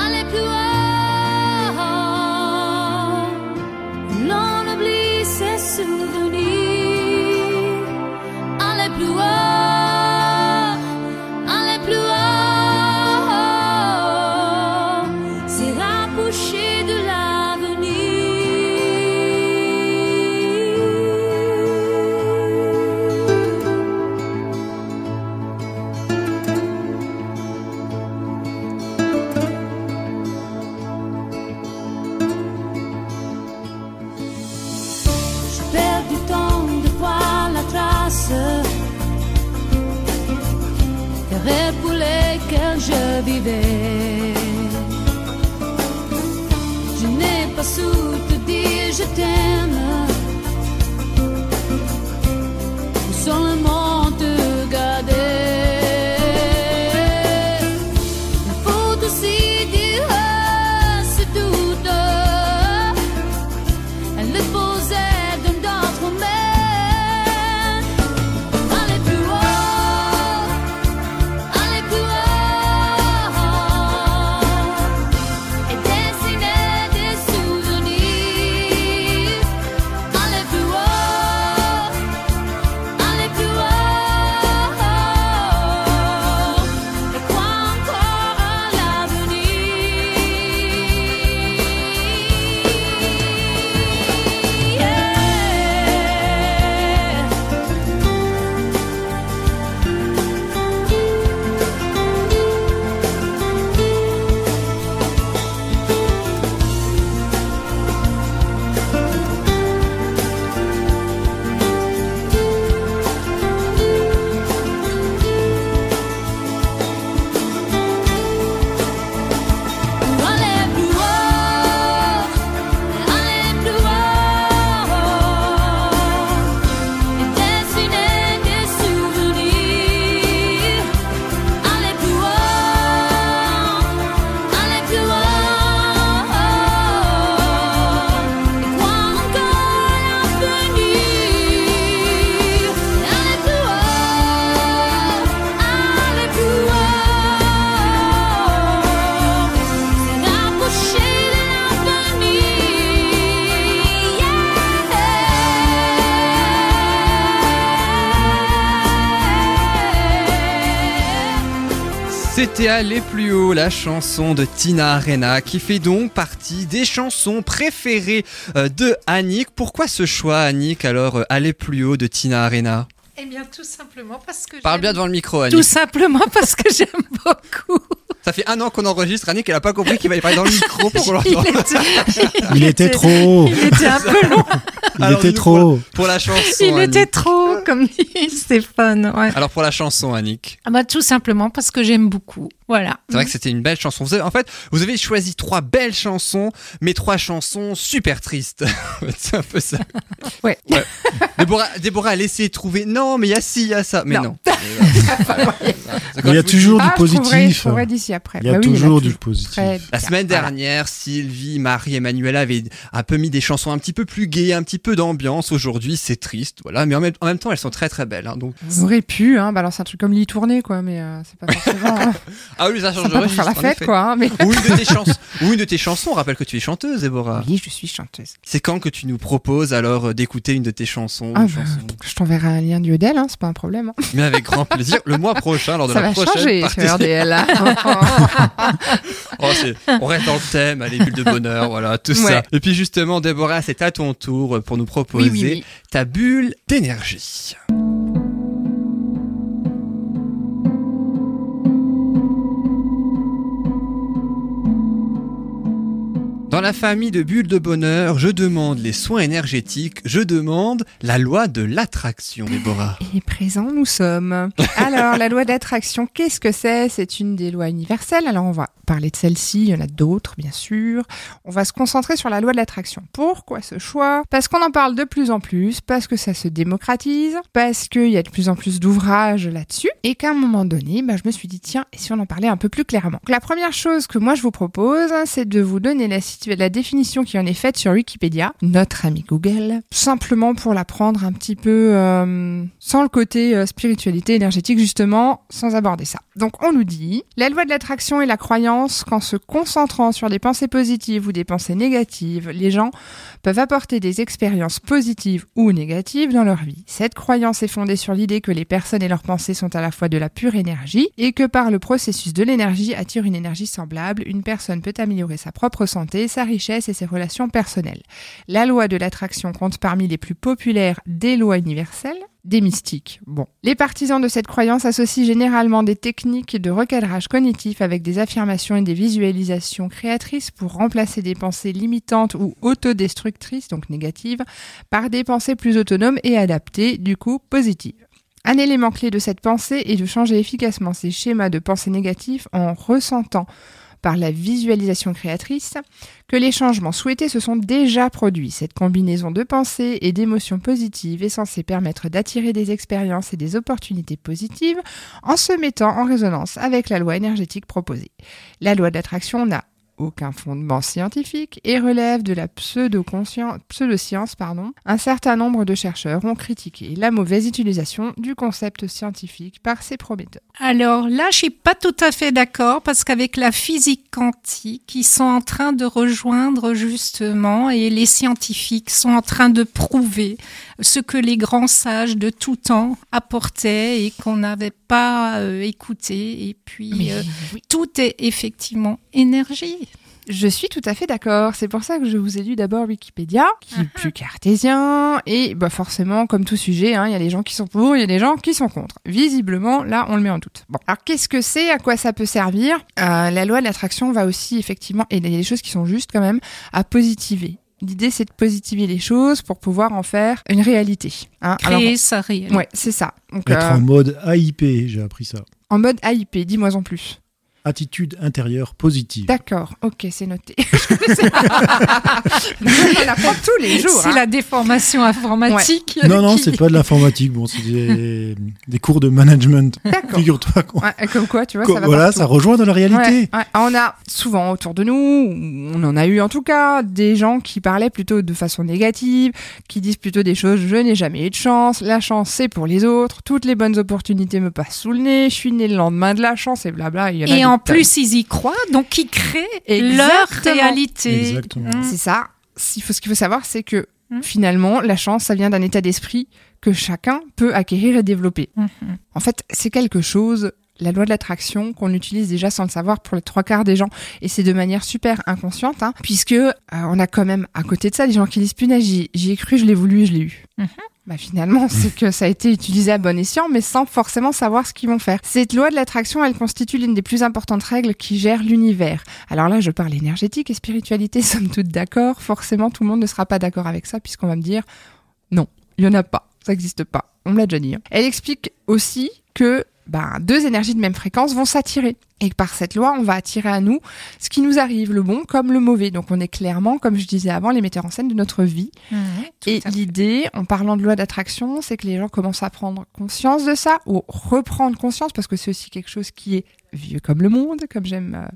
aller plus haut. L'on oublie je n'ai pas su te dire je t'aime, C'était Aller plus haut, la chanson de Tina Arena, qui fait donc partie des chansons préférées euh, de Annick. Pourquoi ce choix, Annick, alors euh, Aller plus haut de Tina Arena? Eh bien, tout simplement parce que Parle bien devant le micro, Annick. Tout simplement parce que j'aime beaucoup. Ça fait un an qu'on enregistre, Annick, elle a pas compris qu'il fallait parler dans le micro pour qu'on l'entende. Il était trop. Il était un peu long. Il Alors, était trop. Pour, pour la chanson. Il Annick. était trop, comme dit Stéphane. Ouais. Alors pour la chanson, Annick. Ah bah, tout simplement parce que j'aime beaucoup. Voilà. C'est vrai que c'était une belle chanson. Vous avez- en fait, vous avez choisi trois belles chansons, mais trois chansons super tristes. c'est un peu ça. Ouais. Déborah, Déborah a laissé trouver. Non, mais il y a ci, il y a ça. Mais non. Il y a toujours du Ah, je trouverai- je positif. trouverai d'ici après. Il y a Bah oui, il y en a toujours du positif. La semaine Voilà. dernière, Sylvie, Marie, Emmanuela avaient un peu mis des chansons un petit peu plus gaies, un petit peu d'ambiance. Aujourd'hui, c'est triste, voilà. Mais en même, en même temps, elles sont très très belles. hein, donc... On aurait pu, hein, balancer un truc comme Lee tourné, quoi, mais euh, c'est pas forcément. Ah oui, ça change de la registre, en fête, quoi. hein, mais... Ou une de tes chansons. Ou une de tes chansons. On rappelle que tu es chanteuse, Déborah. Oui, je suis chanteuse. C'est quand que tu nous proposes alors euh, d'écouter une de tes chansons, Ah, une bah, chanson? je t'enverrai un lien du Odell, hein, c'est pas un problème. hein. Mais avec grand plaisir. Le mois prochain, lors de Ça la va prochaine changer partie. sur RDL. hein. Oh, on reste dans le thème, les bulles de bonheur, voilà, tout ça. Et puis justement, Déborah, c'est à ton tour pour nous proposer Oui, oui, oui. ta bulle d'énergie. Dans la famille de bulles de bonheur, je demande les soins énergétiques, je demande la loi de l'attraction, Déborah. Et présent, nous sommes. Alors, la loi d'attraction, qu'est-ce que c'est? C'est une des lois universelles. Alors, on va parler de celle-ci, il y en a d'autres, bien sûr. On va se concentrer sur la loi de l'attraction. Pourquoi ce choix? Parce qu'on en parle de plus en plus, parce que ça se démocratise, parce qu'il y a de plus en plus d'ouvrages là-dessus, et qu'à un moment donné, bah, je me suis dit, tiens, et si on en parlait un peu plus clairement? La première chose que moi je vous propose, c'est de vous donner la, la définition qui en est faite sur Wikipédia, notre ami Google, simplement pour la prendre un petit peu euh, sans le côté euh, spiritualité énergétique, justement, sans aborder ça. Donc on nous dit, la loi de l'attraction est la croyance qu'en se concentrant sur des pensées positives ou des pensées négatives, les gens peuvent apporter des expériences positives ou négatives dans leur vie. Cette croyance est fondée sur l'idée que les personnes et leurs pensées sont à la fois de la pure énergie et que par le processus de l'énergie attire une énergie semblable, une personne peut améliorer sa propre santé, sa richesse et ses relations personnelles. La loi de l'attraction compte parmi les plus populaires des lois universelles des mystiques. Bon. Les partisans de cette croyance associent généralement des techniques de recadrage cognitif avec des affirmations et des visualisations créatrices pour remplacer des pensées limitantes ou autodestructrices, donc négatives, par des pensées plus autonomes et adaptées, du coup positives. Un élément clé de cette pensée est de changer efficacement ces schémas de pensée négatifs en ressentant par la visualisation créatrice que les changements souhaités se sont déjà produits. Cette combinaison de pensées et d'émotions positives est censée permettre d'attirer des expériences et des opportunités positives en se mettant en résonance avec la loi énergétique proposée. La loi d'attraction n'a aucun fondement scientifique et relève de la pseudo-science. pardon. Un certain nombre de chercheurs ont critiqué la mauvaise utilisation du concept scientifique par ses prometteurs. Alors là, je suis pas tout à fait d'accord parce qu'avec la physique quantique, ils sont en train de rejoindre justement et les scientifiques sont en train de prouver ce que les grands sages de tout temps apportaient et qu'on n'avait pas euh, écouté. Et puis, euh, oui. tout est effectivement énergie. Je suis tout à fait d'accord. C'est pour ça que je vous ai lu d'abord Wikipédia, qui est plus cartésien. Et bah forcément, comme tout sujet, hein, il y a des gens qui sont pour, il y a des gens qui sont contre. Visiblement, là, on le met en doute. Bon, alors qu'est-ce que c'est? À quoi ça peut servir? Euh, La loi de l'attraction va aussi effectivement, et il y a des choses qui sont justes quand même, à positiver. L'idée, c'est de positiver les choses pour pouvoir en faire une réalité. hein. Créer Alors, sa réalité. Ouais, c'est ça. Donc, Être euh, en mode AIP, j'ai appris ça. en mode AIP, dis-moi en plus. Attitude intérieure positive. D'accord, ok, c'est noté. Je connaissais pas. On apprend tous les jours. C'est hein. la déformation informatique. Non, non, qui- c'est pas de l'informatique. Bon, c'est des, des cours de management. D'accord. Figure-toi qu'on- Ouais, comme quoi, tu vois, ça va voilà, partout. ça rejoint dans la réalité. Ouais, ouais. On a souvent autour de nous, on en a eu en tout cas, des gens qui parlaient plutôt de façon négative, qui disent plutôt des choses je n'ai jamais eu de chance, la chance c'est pour les autres, toutes les bonnes opportunités me passent sous le nez, je suis né le lendemain de la chance et blabla. il y en a Et en tonnes. plus, ils y croient, donc ils créent leur réalité. Exactement. Mm. C'est ça. Ce qu'il faut savoir, c'est que Mm. finalement, la chance, ça vient d'un état d'esprit que chacun peut acquérir et développer. Mhm. En fait, c'est quelque chose, la loi de l'attraction, qu'on utilise déjà sans le savoir pour les trois quarts des gens. Et c'est de manière super inconsciente, hein, puisque euh, on a quand même à côté de ça des gens qui disent punaise, j'y ai cru, je l'ai voulu et je l'ai eu. Bah finalement, c'est que ça a été utilisé à bon escient, mais sans forcément savoir ce qu'ils vont faire. Cette loi de l'attraction, elle constitue l'une des plus importantes règles qui gèrent l'univers. Alors là, je parle énergétique et spiritualité, sommes toutes d'accord. Forcément, tout le monde ne sera pas d'accord avec ça, puisqu'on va me dire non, il y en a pas, ça n'existe pas. On me l'a déjà dit. hein. Elle explique aussi que ben, deux énergies de même fréquence vont s'attirer. Et par cette loi, on va attirer à nous ce qui nous arrive, le bon comme le mauvais. Donc on est clairement, comme je disais avant, les metteurs en scène de notre vie. Tout Et l'idée, en parlant de loi d'attraction, c'est que les gens commencent à prendre conscience de ça, ou reprendre conscience, parce que c'est aussi quelque chose qui est vieux comme le monde, comme j'aime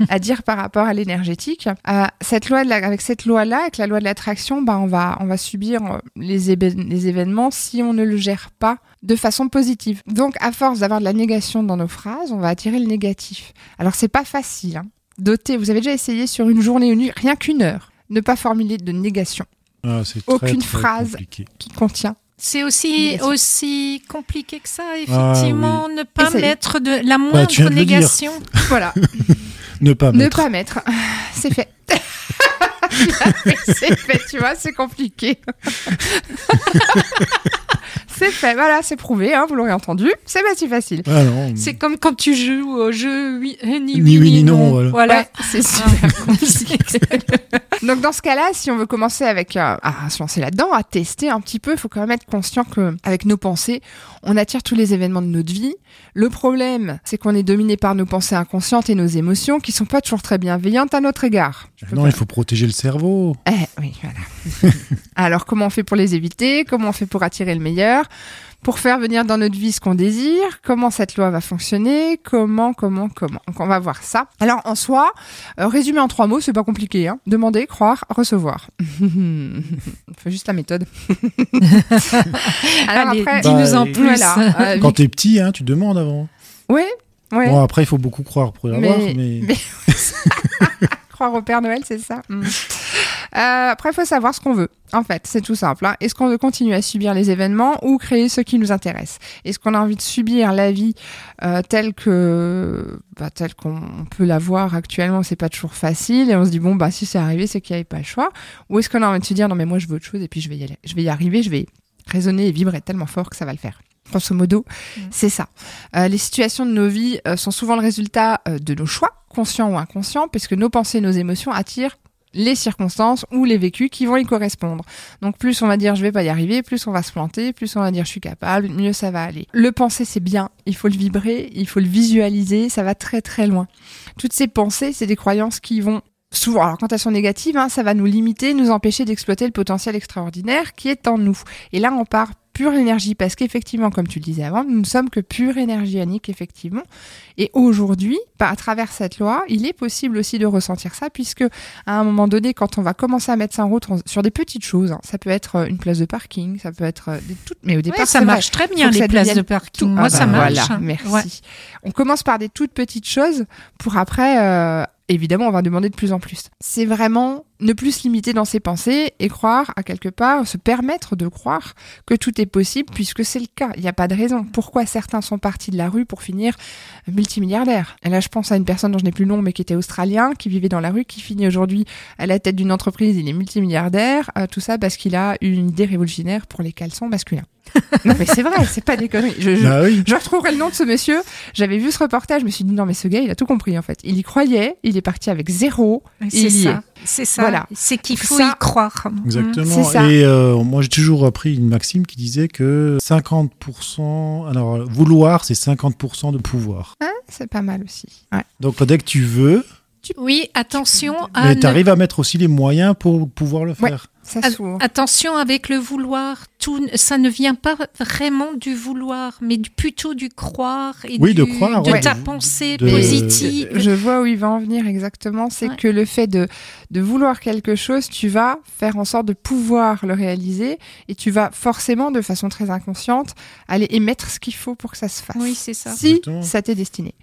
euh, à dire par rapport à l'énergétique. Euh, cette loi, de la- avec cette loi-là, avec la loi de l'attraction, bah, on va, on va subir euh, les, événements si on ne le gère pas de façon positive. Donc, à force d'avoir de la négation dans nos phrases, on va attirer le négatif. Alors, c'est pas facile. Hein. Doter, vous avez déjà essayé sur une journée, une nuit, rien qu'une heure, ne pas formuler de négation Ah, très, Aucune très phrase. compliqué. qui contient C'est aussi, aussi compliqué que ça, effectivement, ne pas mettre de la Bah, moindre négation. Voilà, Ne pas ne mettre. pas mettre. C'est fait. c'est fait, tu vois, c'est compliqué. C'est fait, voilà, c'est prouvé, hein, vous l'aurez entendu. C'est pas si facile. Ah non. C'est comme quand tu joues au jeu oui, euh, ni, Ni oui, ni non, voilà. Ouais, c'est super compliqué. Donc dans ce cas-là, si on veut commencer avec euh, à se lancer là-dedans, à tester un petit peu, il faut quand même être conscient que avec nos pensées, on attire tous les événements de notre vie. Le problème, c'est qu'on est dominé par nos pensées inconscientes et nos émotions qui sont pas toujours très bienveillantes à notre égard. Non, pas- il faut protéger le cerveau. Eh oui, voilà. Alors comment on fait pour les éviter? Comment on fait pour attirer le meilleur? Pour faire venir dans notre vie ce qu'on désire, comment cette loi va fonctionner, comment, comment, comment. Donc on va voir ça. Alors en soi, euh, résumé en trois mots, c'est pas compliqué. Hein. Demander, croire, recevoir. faut juste la méthode. Alors Allez, après, dis-nous en Bah, plus. voilà. Euh, Quand t'es petit, hein, tu demandes avant. oui, oui. Bon, après, il faut beaucoup croire pour l'avoir, mais... mais- croire au Père Noël, c'est ça. Mm. Euh, après, il faut savoir ce qu'on veut. En fait, c'est tout simple. hein. Est-ce qu'on veut continuer à subir les événements ou créer ce qui nous intéresse? Est-ce qu'on a envie de subir la vie euh, telle que, bah, telle qu'on peut la voir actuellement? C'est pas toujours facile et on se dit bon bah si c'est arrivé, c'est qu'il n'y avait pas le choix. Ou est-ce qu'on a envie de se dire non mais moi je veux autre chose et puis je vais y aller, je vais y arriver, je vais résonner et vibrer tellement fort que ça va le faire. Grosso modo, c'est ça. Euh, les situations de nos vies euh, sont souvent le résultat euh, de nos choix, conscients ou inconscients, puisque nos pensées nos émotions attirent les circonstances ou les vécus qui vont y correspondre. Donc plus on va dire je vais pas y arriver, plus on va se planter, plus on va dire je suis capable, mieux ça va aller. Le penser c'est bien, il faut le vibrer, il faut le visualiser, ça va très très loin. Toutes ces pensées, c'est des croyances qui vont souvent, alors quand elles sont négatives, hein, ça va nous limiter, nous empêcher d'exploiter le potentiel extraordinaire qui est en nous. Et là, on part pure énergie parce qu'effectivement, comme tu le disais avant, nous ne sommes que pure énergie ionique, effectivement. Et aujourd'hui, bah, à travers cette loi, il est possible aussi de ressentir ça puisque à un moment donné, quand on va commencer à mettre ça en route on- sur des petites choses, hein, ça peut être euh, une place de parking, ça peut être euh, des toutes, mais au départ, ça c'est marche vrai, très bien, les ça places de parking. tout- Moi, Ah ça bah marche. Voilà, merci. Ouais. On commence par des toutes petites choses pour après, euh, évidemment, on va demander de plus en plus. C'est vraiment ne plus se limiter dans ses pensées et croire à quelque part, se permettre de croire que tout est possible puisque c'est le cas. Il n'y a pas de raison. Pourquoi certains sont partis de la rue pour finir multimilliardaires? Et là, je pense à une personne dont je n'ai plus le nom, mais qui était australien, qui vivait dans la rue, qui finit aujourd'hui à la tête d'une entreprise. Il est multimilliardaire. euh, tout ça parce qu'il a eu une idée révolutionnaire pour les caleçons masculins. non mais c'est vrai, c'est pas des conneries. Je, je, Bah oui. je retrouverai le nom de ce monsieur. J'avais vu ce reportage, je me suis dit non mais ce gars il a tout compris en fait. Il y croyait, il est parti avec zéro. et C'est il y ça. Est. C'est ça. Voilà. C'est qu'il faut Ça- y croire. Exactement. Ça. Et euh, moi, j'ai toujours appris une maxime qui disait que 50%, alors vouloir, c'est 50% de pouvoir. Hein, c'est pas mal aussi. Ouais. Donc dès que tu veux, Oui, attention à mais tu arrives à mettre aussi les moyens pour pouvoir le Ouais. Ça. Attention avec le vouloir, tout, ça ne vient pas vraiment du vouloir, mais du- plutôt du croire et Oui, de du- croire, de ouais. ta pensée De- positive. Je, je vois où il va en venir exactement. C'est Ouais. que le fait de, de vouloir quelque chose, tu vas faire en sorte de pouvoir le réaliser et tu vas forcément, de façon très inconsciente, aller émettre ce qu'il faut pour que ça se fasse. Oui, c'est ça. Si Exactement. ça t'est destiné.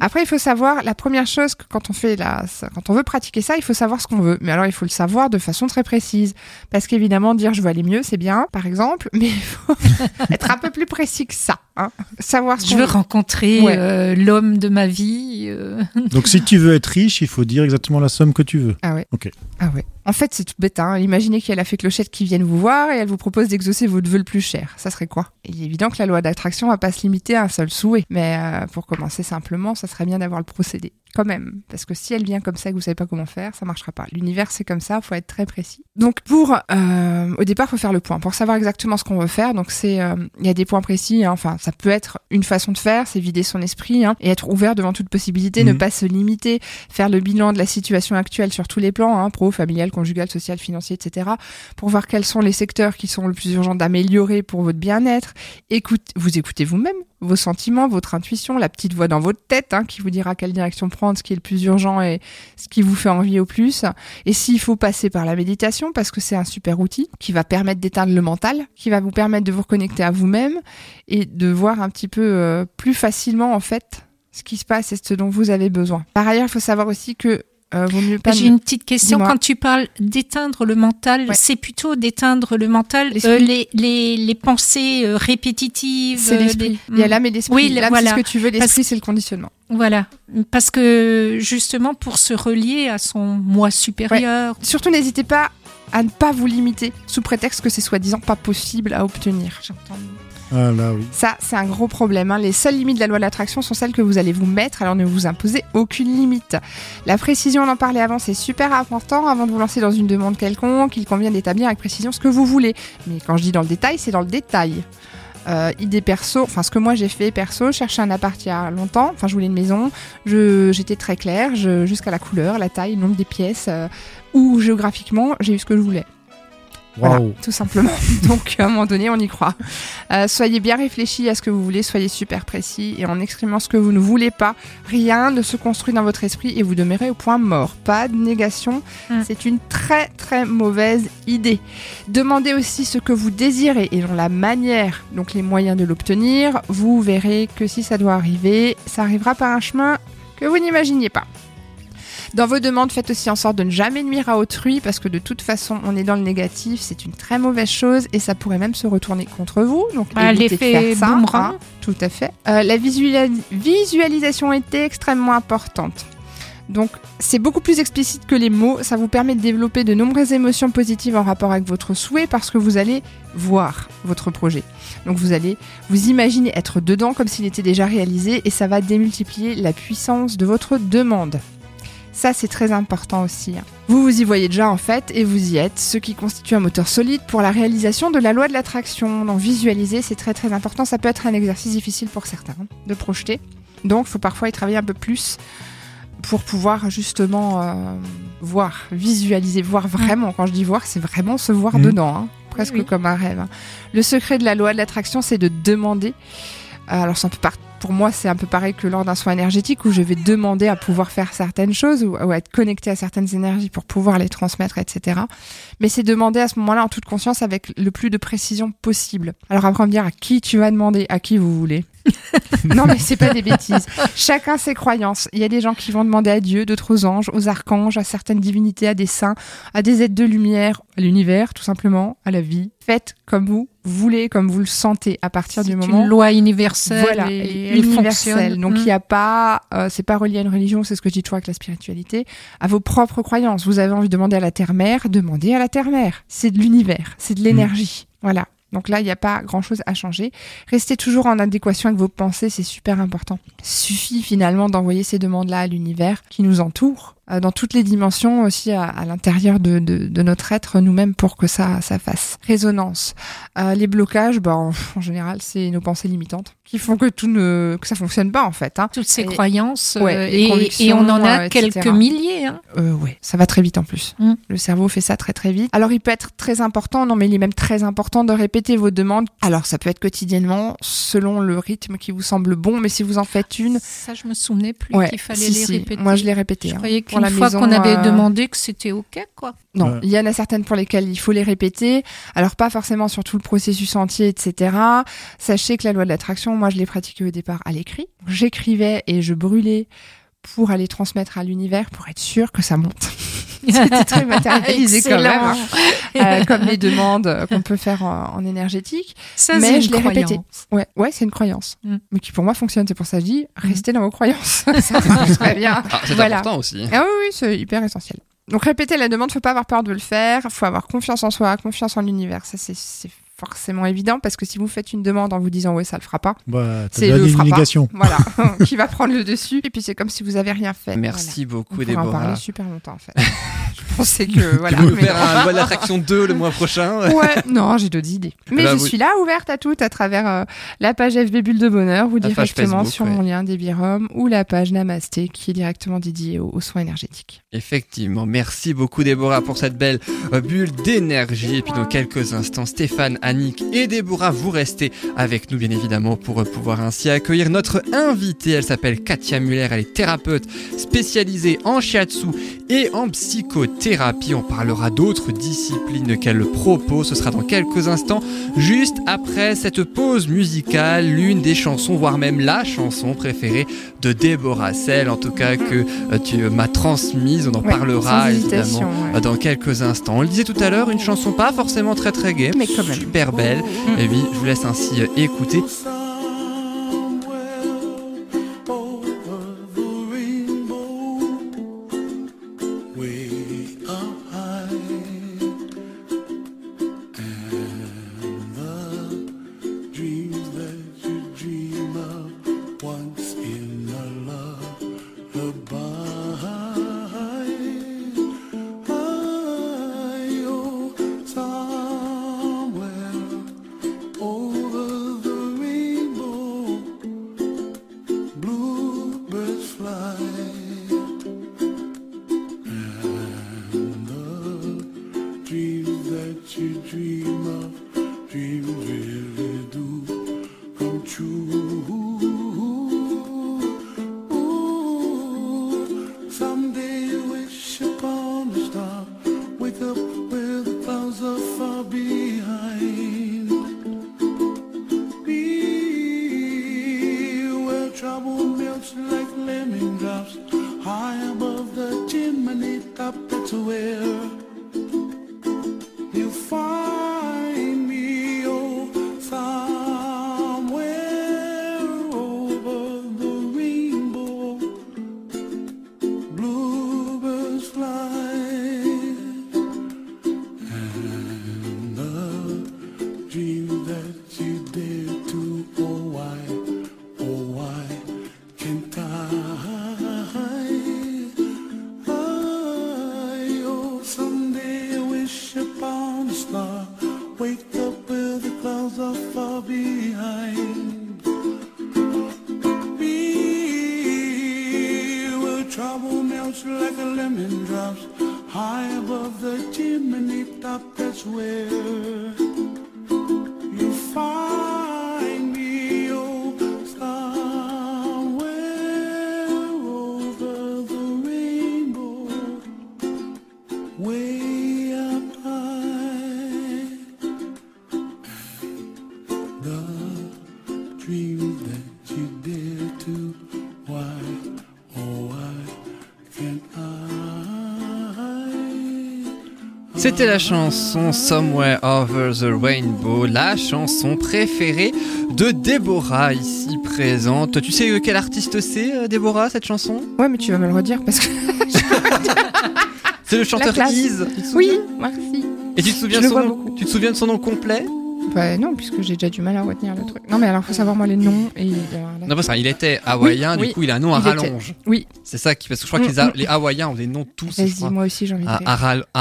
Après, il faut savoir, la première chose que quand on fait la, ça- quand on veut pratiquer ça, il faut savoir ce qu'on veut. Mais alors, il faut le savoir de façon très précise. Parce qu'évidemment, dire je veux aller mieux, c'est bien, par exemple, mais il faut être un peu plus précis que ça. Hein. Savoir ce Je veux rencontrer Ouais. euh, l'homme de ma vie. euh. Donc si tu veux être riche, il faut dire exactement la somme que tu veux. Ah ouais. Ok. Ah ouais. En fait, c'est tout bête. Hein. Imaginez qu'il y a la fée clochette qui vienne vous voir et elle vous propose d'exaucer votre vœu le plus cher. Ça serait quoi? Il est évident que la loi d'attraction va pas se limiter à un seul souhait. Mais euh, pour commencer simplement, ça serait bien d'avoir le procédé. Quand même. Parce que si elle vient comme ça et que vous savez pas comment faire, ça marchera pas. L'univers, c'est comme ça, faut être très précis. Donc pour... euh, au départ, faut faire le point. Pour savoir exactement ce qu'on veut faire, donc c'est... euh, Il y a des points précis. hein. Enfin, ça peut être une façon de faire, c'est vider son esprit hein, et être ouvert devant toute possibilité, ne Mhm. pas se limiter, faire le bilan de la situation actuelle sur tous les plans, hein, pro, familial, conjugal, social, financier, etc., pour voir quels sont les secteurs qui sont le plus urgents d'améliorer pour votre bien-être. Écoute, vous écoutez vous-même vos sentiments, votre intuition, la petite voix dans votre tête hein, qui vous dira quelle direction prendre, ce qui est le plus urgent et ce qui vous fait envie au plus. Et s'il faut passer par la méditation, parce que c'est un super outil qui va permettre d'éteindre le mental, qui va vous permettre de vous reconnecter à vous-même et de voir un petit peu euh, plus facilement en fait ce qui se passe et ce dont vous avez besoin. Par ailleurs, il faut savoir aussi que euh, vaut mieux pas. J'ai une petite question. Quand tu parles d'éteindre le mental, Ouais. c'est plutôt d'éteindre le mental, euh, les, les, les pensées euh, répétitives. C'est l'esprit. les- Il y a l'âme et l'esprit. Oui, l'âme, voilà. c'est ce que tu veux. L'esprit, c'est le conditionnement. Voilà. Parce que justement, pour se relier à son moi supérieur. Surtout, n'hésitez pas à ne pas vous limiter sous prétexte que c'est soi-disant pas possible à obtenir. J'entends. Ah. Ça, c'est un gros problème. hein. Les seules limites de la loi de l'attraction sont celles que vous allez vous mettre, alors ne vous imposez aucune limite. La précision, on en parlait avant, c'est super important. Avant de vous lancer dans une demande quelconque, il convient d'établir avec précision ce que vous voulez. Mais quand je dis dans le détail, c'est dans le détail. Euh, idée perso, enfin ce que moi j'ai fait perso, je cherchais un appart il y a longtemps, enfin je voulais une maison, j'étais très claire, jusqu'à la couleur, la taille, le nombre des pièces, euh, ou géographiquement, j'ai eu ce que je voulais. Voilà, tout simplement. Donc, à un moment donné, on y croit. Euh, soyez bien réfléchis à ce que vous voulez, soyez super précis et en exprimant ce que vous ne voulez pas, rien ne se construit dans votre esprit et vous demeurez au point mort. Pas de négation, Mm. c'est une très très mauvaise idée. Demandez aussi ce que vous désirez et dans la manière, donc les moyens de l'obtenir. Vous verrez que si ça doit arriver, ça arrivera par un chemin que vous n'imaginiez pas. Dans vos demandes, faites aussi en sorte de ne jamais nuire à autrui parce que de toute façon, on est dans le négatif, c'est une très mauvaise chose et ça pourrait même se retourner contre vous. Donc, Ah, l'effet faire ça, boomerang. hein. Tout à fait. Euh, la visualis- visualisation est extrêmement importante. Donc, c'est beaucoup plus explicite que les mots. Ça vous permet de développer de nombreuses émotions positives en rapport avec votre souhait parce que vous allez voir votre projet. Donc, vous allez vous imaginer être dedans comme s'il était déjà réalisé et ça va démultiplier la puissance de votre demande. Ça, c'est très important aussi. hein. Vous vous y voyez déjà en fait, et vous y êtes, ce qui constitue un moteur solide pour la réalisation de la loi de l'attraction. Donc visualiser, c'est très très important. Ça peut être un exercice difficile pour certains hein, de projeter. Donc, il faut parfois y travailler un peu plus pour pouvoir justement euh, voir, visualiser, voir vraiment. Quand je dis voir, c'est vraiment se voir Mhm. dedans, hein, presque Oui, oui. comme un rêve. Le secret de la loi de l'attraction, c'est de demander. Euh, Alors, c'est un peu par- pour moi, c'est un peu pareil que lors d'un soin énergétique où je vais demander à pouvoir faire certaines choses ou, à être connecté à certaines énergies pour pouvoir les transmettre, etc. Mais c'est demander à ce moment-là en toute conscience avec le plus de précision possible. Alors après, on me dire à qui tu vas demander, à qui vous voulez. non, mais c'est pas des bêtises. Chacun ses croyances. Il y a des gens qui vont demander à Dieu, d'autres aux anges, aux archanges, à certaines divinités, à des saints, à des êtres de lumière, à l'univers, tout simplement, à la vie. Faites comme vous voulez, comme vous le sentez à partir du C'est moment une loi universelle voilà, et universelle. Donc il n'y a pas, euh, c'est pas relié à une religion, c'est ce que je dis toujours avec la spiritualité, à vos propres croyances. Vous avez envie de demander à la terre-mère, demandez à la terre-mère. C'est de l'univers, c'est de l'énergie. Voilà. Donc là, il n'y a pas grand-chose à changer. Restez toujours en adéquation avec vos pensées, c'est super important. Suffit finalement d'envoyer ces demandes-là à l'univers qui nous entoure, dans toutes les dimensions aussi à, à l'intérieur de, de, de notre être nous-mêmes pour que ça, ça fasse résonance. Euh, les blocages, bah, en, en général, c'est nos pensées limitantes qui font que tout ne, que ça fonctionne pas en fait. Hein. Toutes ces Et- croyances, Ouais, euh, les et, on en a euh, quelques milliers. Hein. Euh, ouais, ça va très vite en plus. Mm. Le cerveau fait ça très très vite. Alors il peut être très important, non mais il est même très important de répéter vos demandes. Alors ça peut être quotidiennement selon le rythme qui vous semble bon, mais si vous en faites une, Ça, je me souvenais plus Ouais, qu'il fallait si, les si. répéter. Moi, je l'ai répété, Je hein. croyais Pour la fois qu'on avait euh, demandé que c'était OK, quoi. Non, Ouais. il y en a certaines pour lesquelles il faut les répéter. Alors pas forcément sur tout le processus entier, etc. Sachez que la loi de l'attraction, moi je l'ai pratiquée au départ à l'écrit. J'écrivais et je brûlais pour aller transmettre à l'univers pour être sûr que ça monte. C'était très matérialisé quand même, hein. Euh, comme les demandes qu'on peut faire en, en énergétique. Ça, mais c'est je une l'ai répété. croyance. Ouais, ouais, c'est une croyance, Mm. mais qui pour moi fonctionne. C'est pour ça que je dis restez dans vos croyances. ça marche très bien. Ah, c'est Voilà. important aussi. Ah oui, oui, c'est hyper essentiel. Donc répéter la demande, faut pas avoir peur de le faire, faut avoir confiance en soi, confiance en l'univers. Ça c'est forcément évident parce que si vous faites une demande en vous disant ouais ça le fera pas, Bah, c'est le fera pas. Voilà, qui va prendre le dessus. Et puis c'est comme si vous avez rien fait. Merci Voilà. beaucoup, On pourrait en Déborah. parler super longtemps en fait. Je pensais que voilà. tu veux nous mais faire un loi d'attraction 2 le mois prochain? Ouais, non, j'ai d'autres idées. Mais Bah, je vous- suis là, ouverte à toutes, à travers euh, la page FB Bulle de Bonheur ou La directement Facebook, sur ouais. mon lien des Birom ou la page Namasté qui est directement dédiée aux, aux soins énergétiques. Effectivement, merci beaucoup Déborah pour cette belle euh, bulle d'énergie. Et puis dans quelques instants, Stéphane, Annick et Déborah, vous restez avec nous bien évidemment pour euh, pouvoir ainsi accueillir notre invitée. Elle s'appelle Katia Muller, elle est thérapeute spécialisée en shiatsu et en psychothérapie. On parlera d'autres disciplines qu'elle propose. Ce sera dans quelques instants, juste après cette pause musicale, l'une des chansons, voire même la chanson préférée de Déborah, celle en tout cas que euh, tu m'as transmise. On en Ouais, parlera évidemment ouais. dans quelques instants. On le disait tout à l'heure, une chanson pas forcément très très gaie, Mais quand même. super belle. Et oui, je vous laisse ainsi euh, écouter. C'était la chanson Somewhere Over the Rainbow, la chanson préférée de Déborah ici présente. Tu sais euh, quel artiste c'est, euh, Déborah, cette chanson? Ouais, mais tu vas me le redire parce que. C'est le chanteur. Iz. Oui, merci. Et tu te souviens, de son nom, tu te souviens de son nom complet? Bah non, puisque j'ai déjà du mal à retenir le truc. Non, mais alors faut savoir moi les noms et. euh, Non, parce qu'il était hawaïen, Oui, du oui, coup il a un nom à était. rallonge. Oui. C'est ça qui. Parce que je crois que les, Ha- les hawaïens ont des noms tous. Vas-y, moi aussi j'ai envie de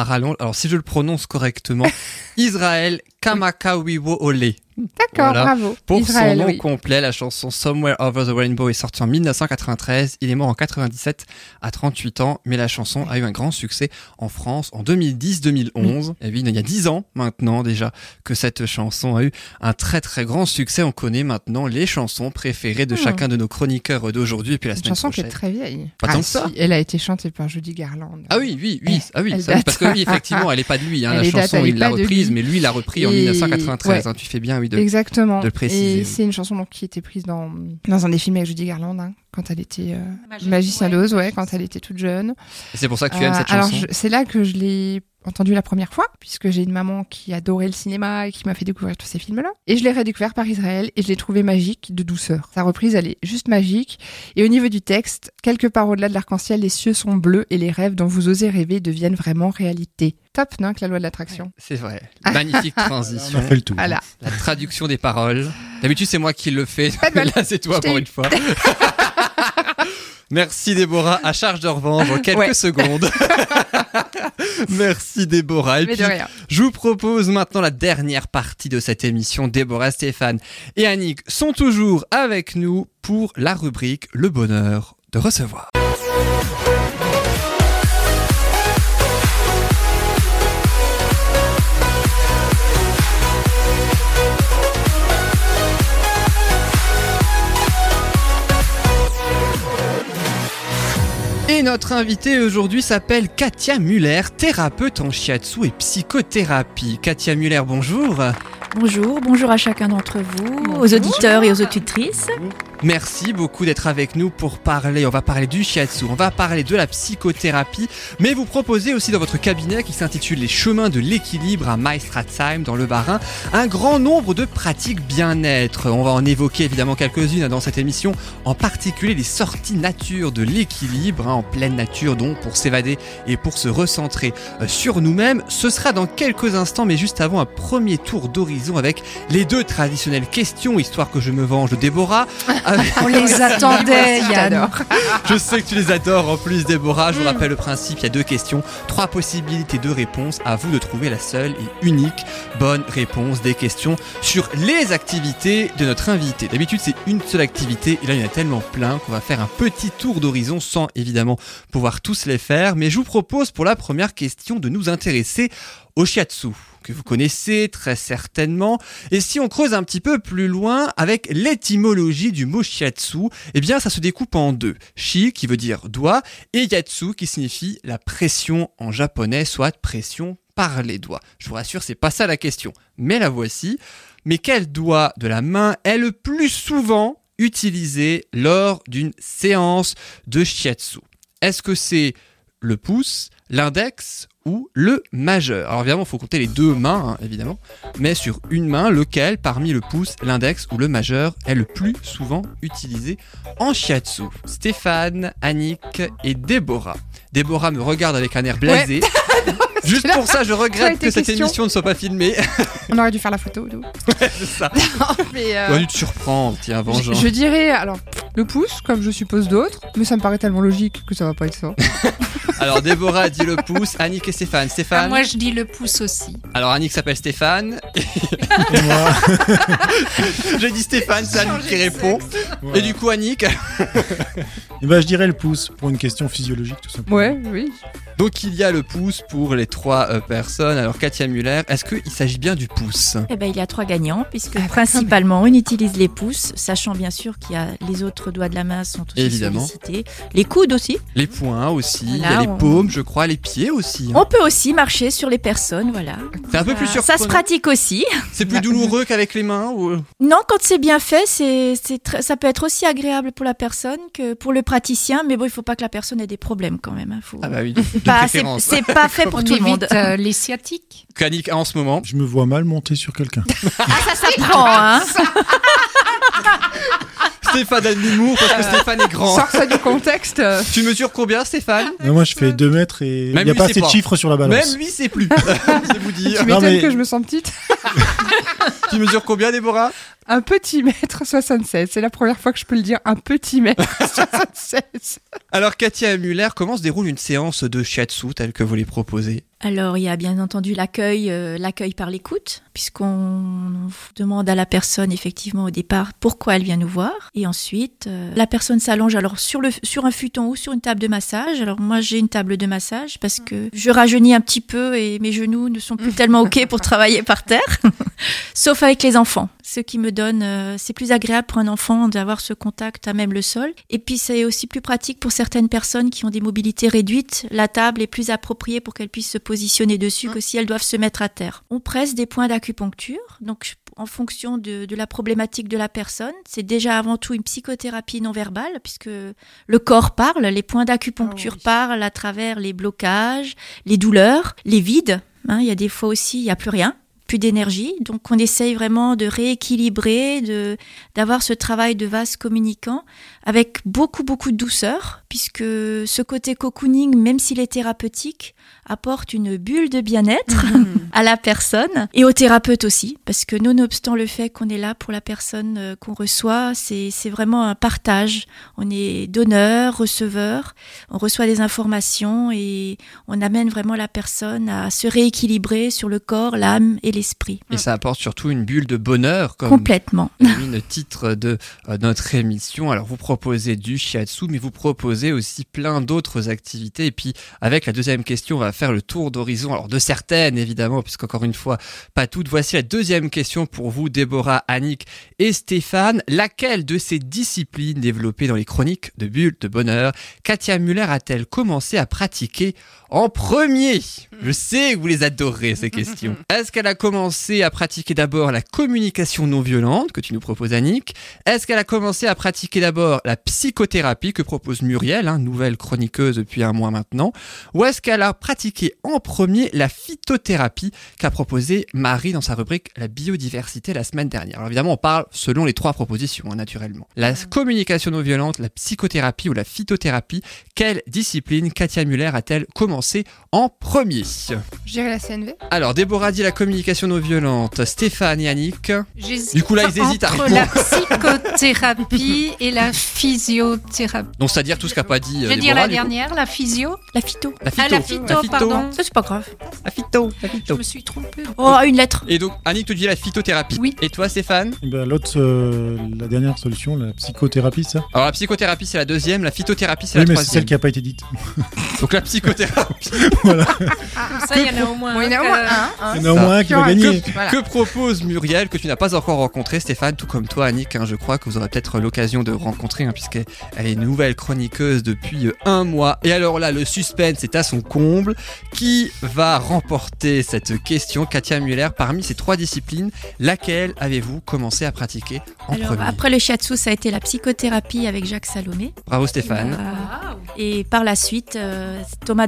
rallonge. Alors si je le prononce correctement, Israël Kamakawiwo Ole. D'accord, bravo. Pour Israël, son nom oui. complet, la chanson Somewhere Over the Rainbow est sortie en 1993. Il est mort en 97 à 38 ans, mais la chanson a eu un grand succès en France en 2010-2011. Et oui, il y a 10 ans maintenant déjà que cette chanson a eu un très très grand succès. On connaît maintenant les chansons préférées de Hmm. chacun de nos chroniqueurs d'aujourd'hui. Et puis la Une semaine chanson qui prochaine. est très vieille. Pas Ah, tant que ça. si, Elle a été chantée par Judy Garland. Ah oui, oui, oui, ah oui, ça, parce que oui, effectivement, elle est pas de lui, hein, la date, chanson, il l'a reprise, mais lui, il l'a repris en Et- 1993, ouais. hein, tu fais bien, oui, de, Exactement. de le préciser. Et c'est une chanson donc, qui était prise dans, dans un des films avec Judy Garland, hein, quand elle était euh, Magicien, ouais. d'Oz, ouais, quand elle était toute jeune. Et c'est pour ça que tu aimes Euh, cette alors, chanson je- c'est là que je l'ai entendu la première fois, puisque j'ai une maman qui adorait le cinéma et qui m'a fait découvrir tous ces films-là. Et je l'ai redécouvert par Israël et je l'ai trouvé magique de douceur. Sa reprise, elle est juste magique. Et au niveau du texte, quelque part au-delà de l'arc-en-ciel, les cieux sont bleus et les rêves dont vous osez rêver deviennent vraiment réalité. Top, non, que la loi de l'attraction. C'est vrai. Magnifique transition. On a fait le tour. Voilà. La traduction des paroles. D'habitude, c'est moi qui le fais, Pas de mais mal. là, c'est toi pour une fois. Merci Déborah, à charge de revanche en quelques Ouais. secondes. Merci Déborah. Et Mais de puis, rien. je vous propose maintenant la dernière partie de cette émission. Déborah, Stéphane et Annick sont toujours avec nous pour la rubrique Le bonheur de recevoir. Et notre invitée aujourd'hui s'appelle Katia Muller, thérapeute en shiatsu et psychothérapie. Katia Muller, bonjour. Bonjour, bonjour à chacun d'entre vous, aux auditeurs et aux auditrices. Merci beaucoup d'être avec nous pour parler. On va parler du shiatsu, on va parler de la psychothérapie, mais vous proposez aussi dans votre cabinet qui s'intitule Les chemins de l'équilibre à Maestratsheim dans le Bas-Rhin un grand nombre de pratiques bien-être. On va en évoquer évidemment quelques-unes dans cette émission, en particulier les sorties nature de l'équilibre, hein, en pleine nature donc pour s'évader et pour se recentrer euh, sur nous-mêmes. Ce sera dans quelques instants, mais juste avant un premier tour d'horizon avec les deux traditionnelles questions, histoire que je me venge de Déborah. On les attendait, Yann. Je sais que tu les adores en plus, Déborah. Je vous rappelle le principe il y a deux questions, trois possibilités de réponse. À vous de trouver la seule et unique bonne réponse des questions sur les activités de notre invité. D'habitude, c'est une seule activité et là, il y en a tellement plein qu'on va faire un petit tour d'horizon sans évidemment pouvoir tous les faire. Mais je vous propose pour la première question de nous intéresser au shiatsu que vous connaissez très certainement. Et si on creuse un petit peu plus loin avec l'étymologie du mot shiatsu, eh bien ça se découpe en deux. Shi qui veut dire doigt et yatsu qui signifie la pression en japonais, soit pression par les doigts. Je vous rassure, c'est pas ça la question, mais la voici. Mais quel doigt de la main est le plus souvent utilisé lors d'une séance de shiatsu? Est-ce que c'est le pouce, l'index ou le majeur. Alors évidemment, il faut compter les deux mains, hein, évidemment, mais sur une main, lequel parmi le pouce, l'index ou le majeur est le plus souvent utilisé en shiatsu? Stéphane, Annick et Déborah. Déborah me regarde avec un air blasé. Juste pour ça, je regrette que cette émission ne soit pas filmée. On aurait dû faire la photo. nous. c'est ça. Mais, euh, Tu aurais dû te surprendre, tiens, je, vengeance. je dirais alors le pouce, comme je suppose d'autres, mais ça me paraît tellement logique que ça va pas être ça. Alors Déborah dit le pouce, Annick et Stéphane. Stéphane Ah, moi, je dis le pouce aussi. Alors Annick s'appelle Stéphane. Et moi J'ai dit Stéphane, c'est Annick qui répond. Voilà. Et du coup Annick Eh ben, je dirais le pouce pour une question physiologique, tout simplement. Ouais, oui. Donc il y a le pouce pour les trois euh, personnes. Alors Katia Muller, est-ce qu'il s'agit bien du pouce? Eh ben, il y a trois gagnants, puisque Ah, principalement, on utilise les pouces, sachant bien sûr qu'il y a les autres doigts de la main sont aussi Évidemment. sollicités. Les coudes aussi. Les poings aussi, il y a les on- paumes, je crois, les pieds aussi. hein. On peut aussi marcher sur les personnes, voilà. C'est un peu plus Ça se surprenant. pratique aussi. C'est plus douloureux qu'avec les mains ou... Non, quand c'est bien fait, c'est, ça peut être aussi agréable pour la personne que pour le praticien, mais bon, il faut pas que la personne ait des problèmes quand même. hein. Faut... Ah bah oui, de Pas- c'est, pas fait pour tout le monde. euh, les sciatiques. A en ce moment. Je me vois mal monter sur quelqu'un. Ah, ça s'apprend, hein. Stéphane a de l'humour parce que Stéphane est grand. Sors ça du contexte. euh. Tu mesures combien Stéphane Non, moi, je fais 2 mètres et il n'y a pas assez de chiffres sur la balance. Même lui c'est plus. c'est vous dire. Tu m'étonnes mais- que je me sens petite. Tu mesures combien Déborah? Un petit mètre 76. C'est la première fois que je peux le dire. Un petit mètre 76. Alors Katia Muller, comment se déroule une séance de shiatsu telle que vous les proposez? Alors, il y a bien entendu l'accueil, euh, l'accueil par l'écoute, puisqu'on demande à la personne effectivement au départ pourquoi elle vient nous voir, et ensuite euh, la personne s'allonge alors sur le sur un futon ou sur une table de massage. Alors moi j'ai une table de massage parce que je rajeunis un petit peu et mes genoux ne sont plus tellement ok pour travailler par terre, sauf avec les enfants. Ce qui me donne, euh, c'est plus agréable pour un enfant d'avoir ce contact à même le sol, et puis c'est aussi plus pratique pour certaines personnes qui ont des mobilités réduites. La table est plus appropriée pour qu'elles puissent se positionner dessus que si elles doivent se mettre à terre. On presse des points d'acupuncture, donc en fonction de, de la problématique de la personne. C'est déjà avant tout une psychothérapie non verbale, puisque le corps parle, les points d'acupuncture parlent à travers les blocages, les douleurs, les vides. Hein, il y a des fois aussi, il n'y a plus rien plus d'énergie. Donc on essaye vraiment de rééquilibrer, de d'avoir ce travail de vase communicant avec beaucoup beaucoup de douceur, puisque ce côté cocooning, même s'il est thérapeutique, apporte une bulle de bien-être à la personne et au thérapeute aussi, parce que nonobstant le fait qu'on est là pour la personne euh, qu'on reçoit, c'est c'est vraiment un partage. On est donneur, receveur, on reçoit des informations et on amène vraiment la personne à se rééquilibrer sur le corps, l'âme et l'esprit. Et ça apporte surtout une bulle de bonheur, comme Complètement. le titre de euh, notre émission. Alors vous proposez du shiatsu, mais vous proposez aussi plein d'autres activités. Et puis avec la deuxième question, on va faire le tour d'horizon. Alors de certaines évidemment, puisqu'encore une fois, pas toutes. Voici la deuxième question pour vous, Déborah, Annick et Stéphane. Laquelle de ces disciplines développées dans les chroniques de bulles de bonheur, Katia Muller a-t-elle commencé à pratiquer en premier Je sais que vous les adorez ces questions. Est-ce qu'elle a commencé à pratiquer d'abord la communication non violente que tu nous proposes Annick? Est-ce qu'elle a commencé à pratiquer d'abord la psychothérapie que propose Muriel, hein, nouvelle chroniqueuse depuis un mois maintenant? Ou est-ce qu'elle a pratiqué en premier la phytothérapie qu'a proposé Marie dans sa rubrique La biodiversité la semaine dernière? Alors évidemment on parle selon les trois propositions hein, naturellement. La communication non violente, la psychothérapie ou la phytothérapie, quelle discipline Katia Muller a-t-elle commencé en premier Je dirais la CNV. alors, Déborah dit la communication non violente. Stéphane et Annick. J'hésite Du coup, là, ils hésitent à entre répondre. la psychothérapie et la physiothérapie. Donc, c'est-à-dire tout ce qu'a pas dit. Je euh, vais dire Déborah, la du coup. dernière, la physio. La phyto. La phyto. Ah, la phyto, pardon. Ça, c'est pas grave. La phyto. La Je phyto. me suis trompée. Oh, une lettre. Et donc, Annick te dit la phytothérapie. Oui. Et toi, Stéphane? Eh ben, L'autre, euh, la dernière solution, la psychothérapie, ça Alors, la psychothérapie, c'est la deuxième. La phytothérapie, c'est Oui, la mais c'est troisième. celle qui n'a pas été dite. Donc, la psychothérapie. voilà. Comme ça, il y en a au moins Bon, il y en a un au moins que- un. Il y en a au moins un qui va gagner. Que, Voilà. que propose Muriel, que tu n'as pas encore rencontré, Stéphane, tout comme toi, Annick hein, Je crois que vous aurez peut-être l'occasion de rencontrer, hein, puisqu'elle elle est une nouvelle chroniqueuse depuis euh, un mois. Et alors là, le suspense est à son comble. Qui va remporter cette question Katia Muller, parmi ces trois disciplines, laquelle avez-vous commencé à pratiquer en Alors, premier après le shiatsu, ça a été la psychothérapie avec Jacques Salomé. Bravo Stéphane. Euh, et par la suite, euh, Thomas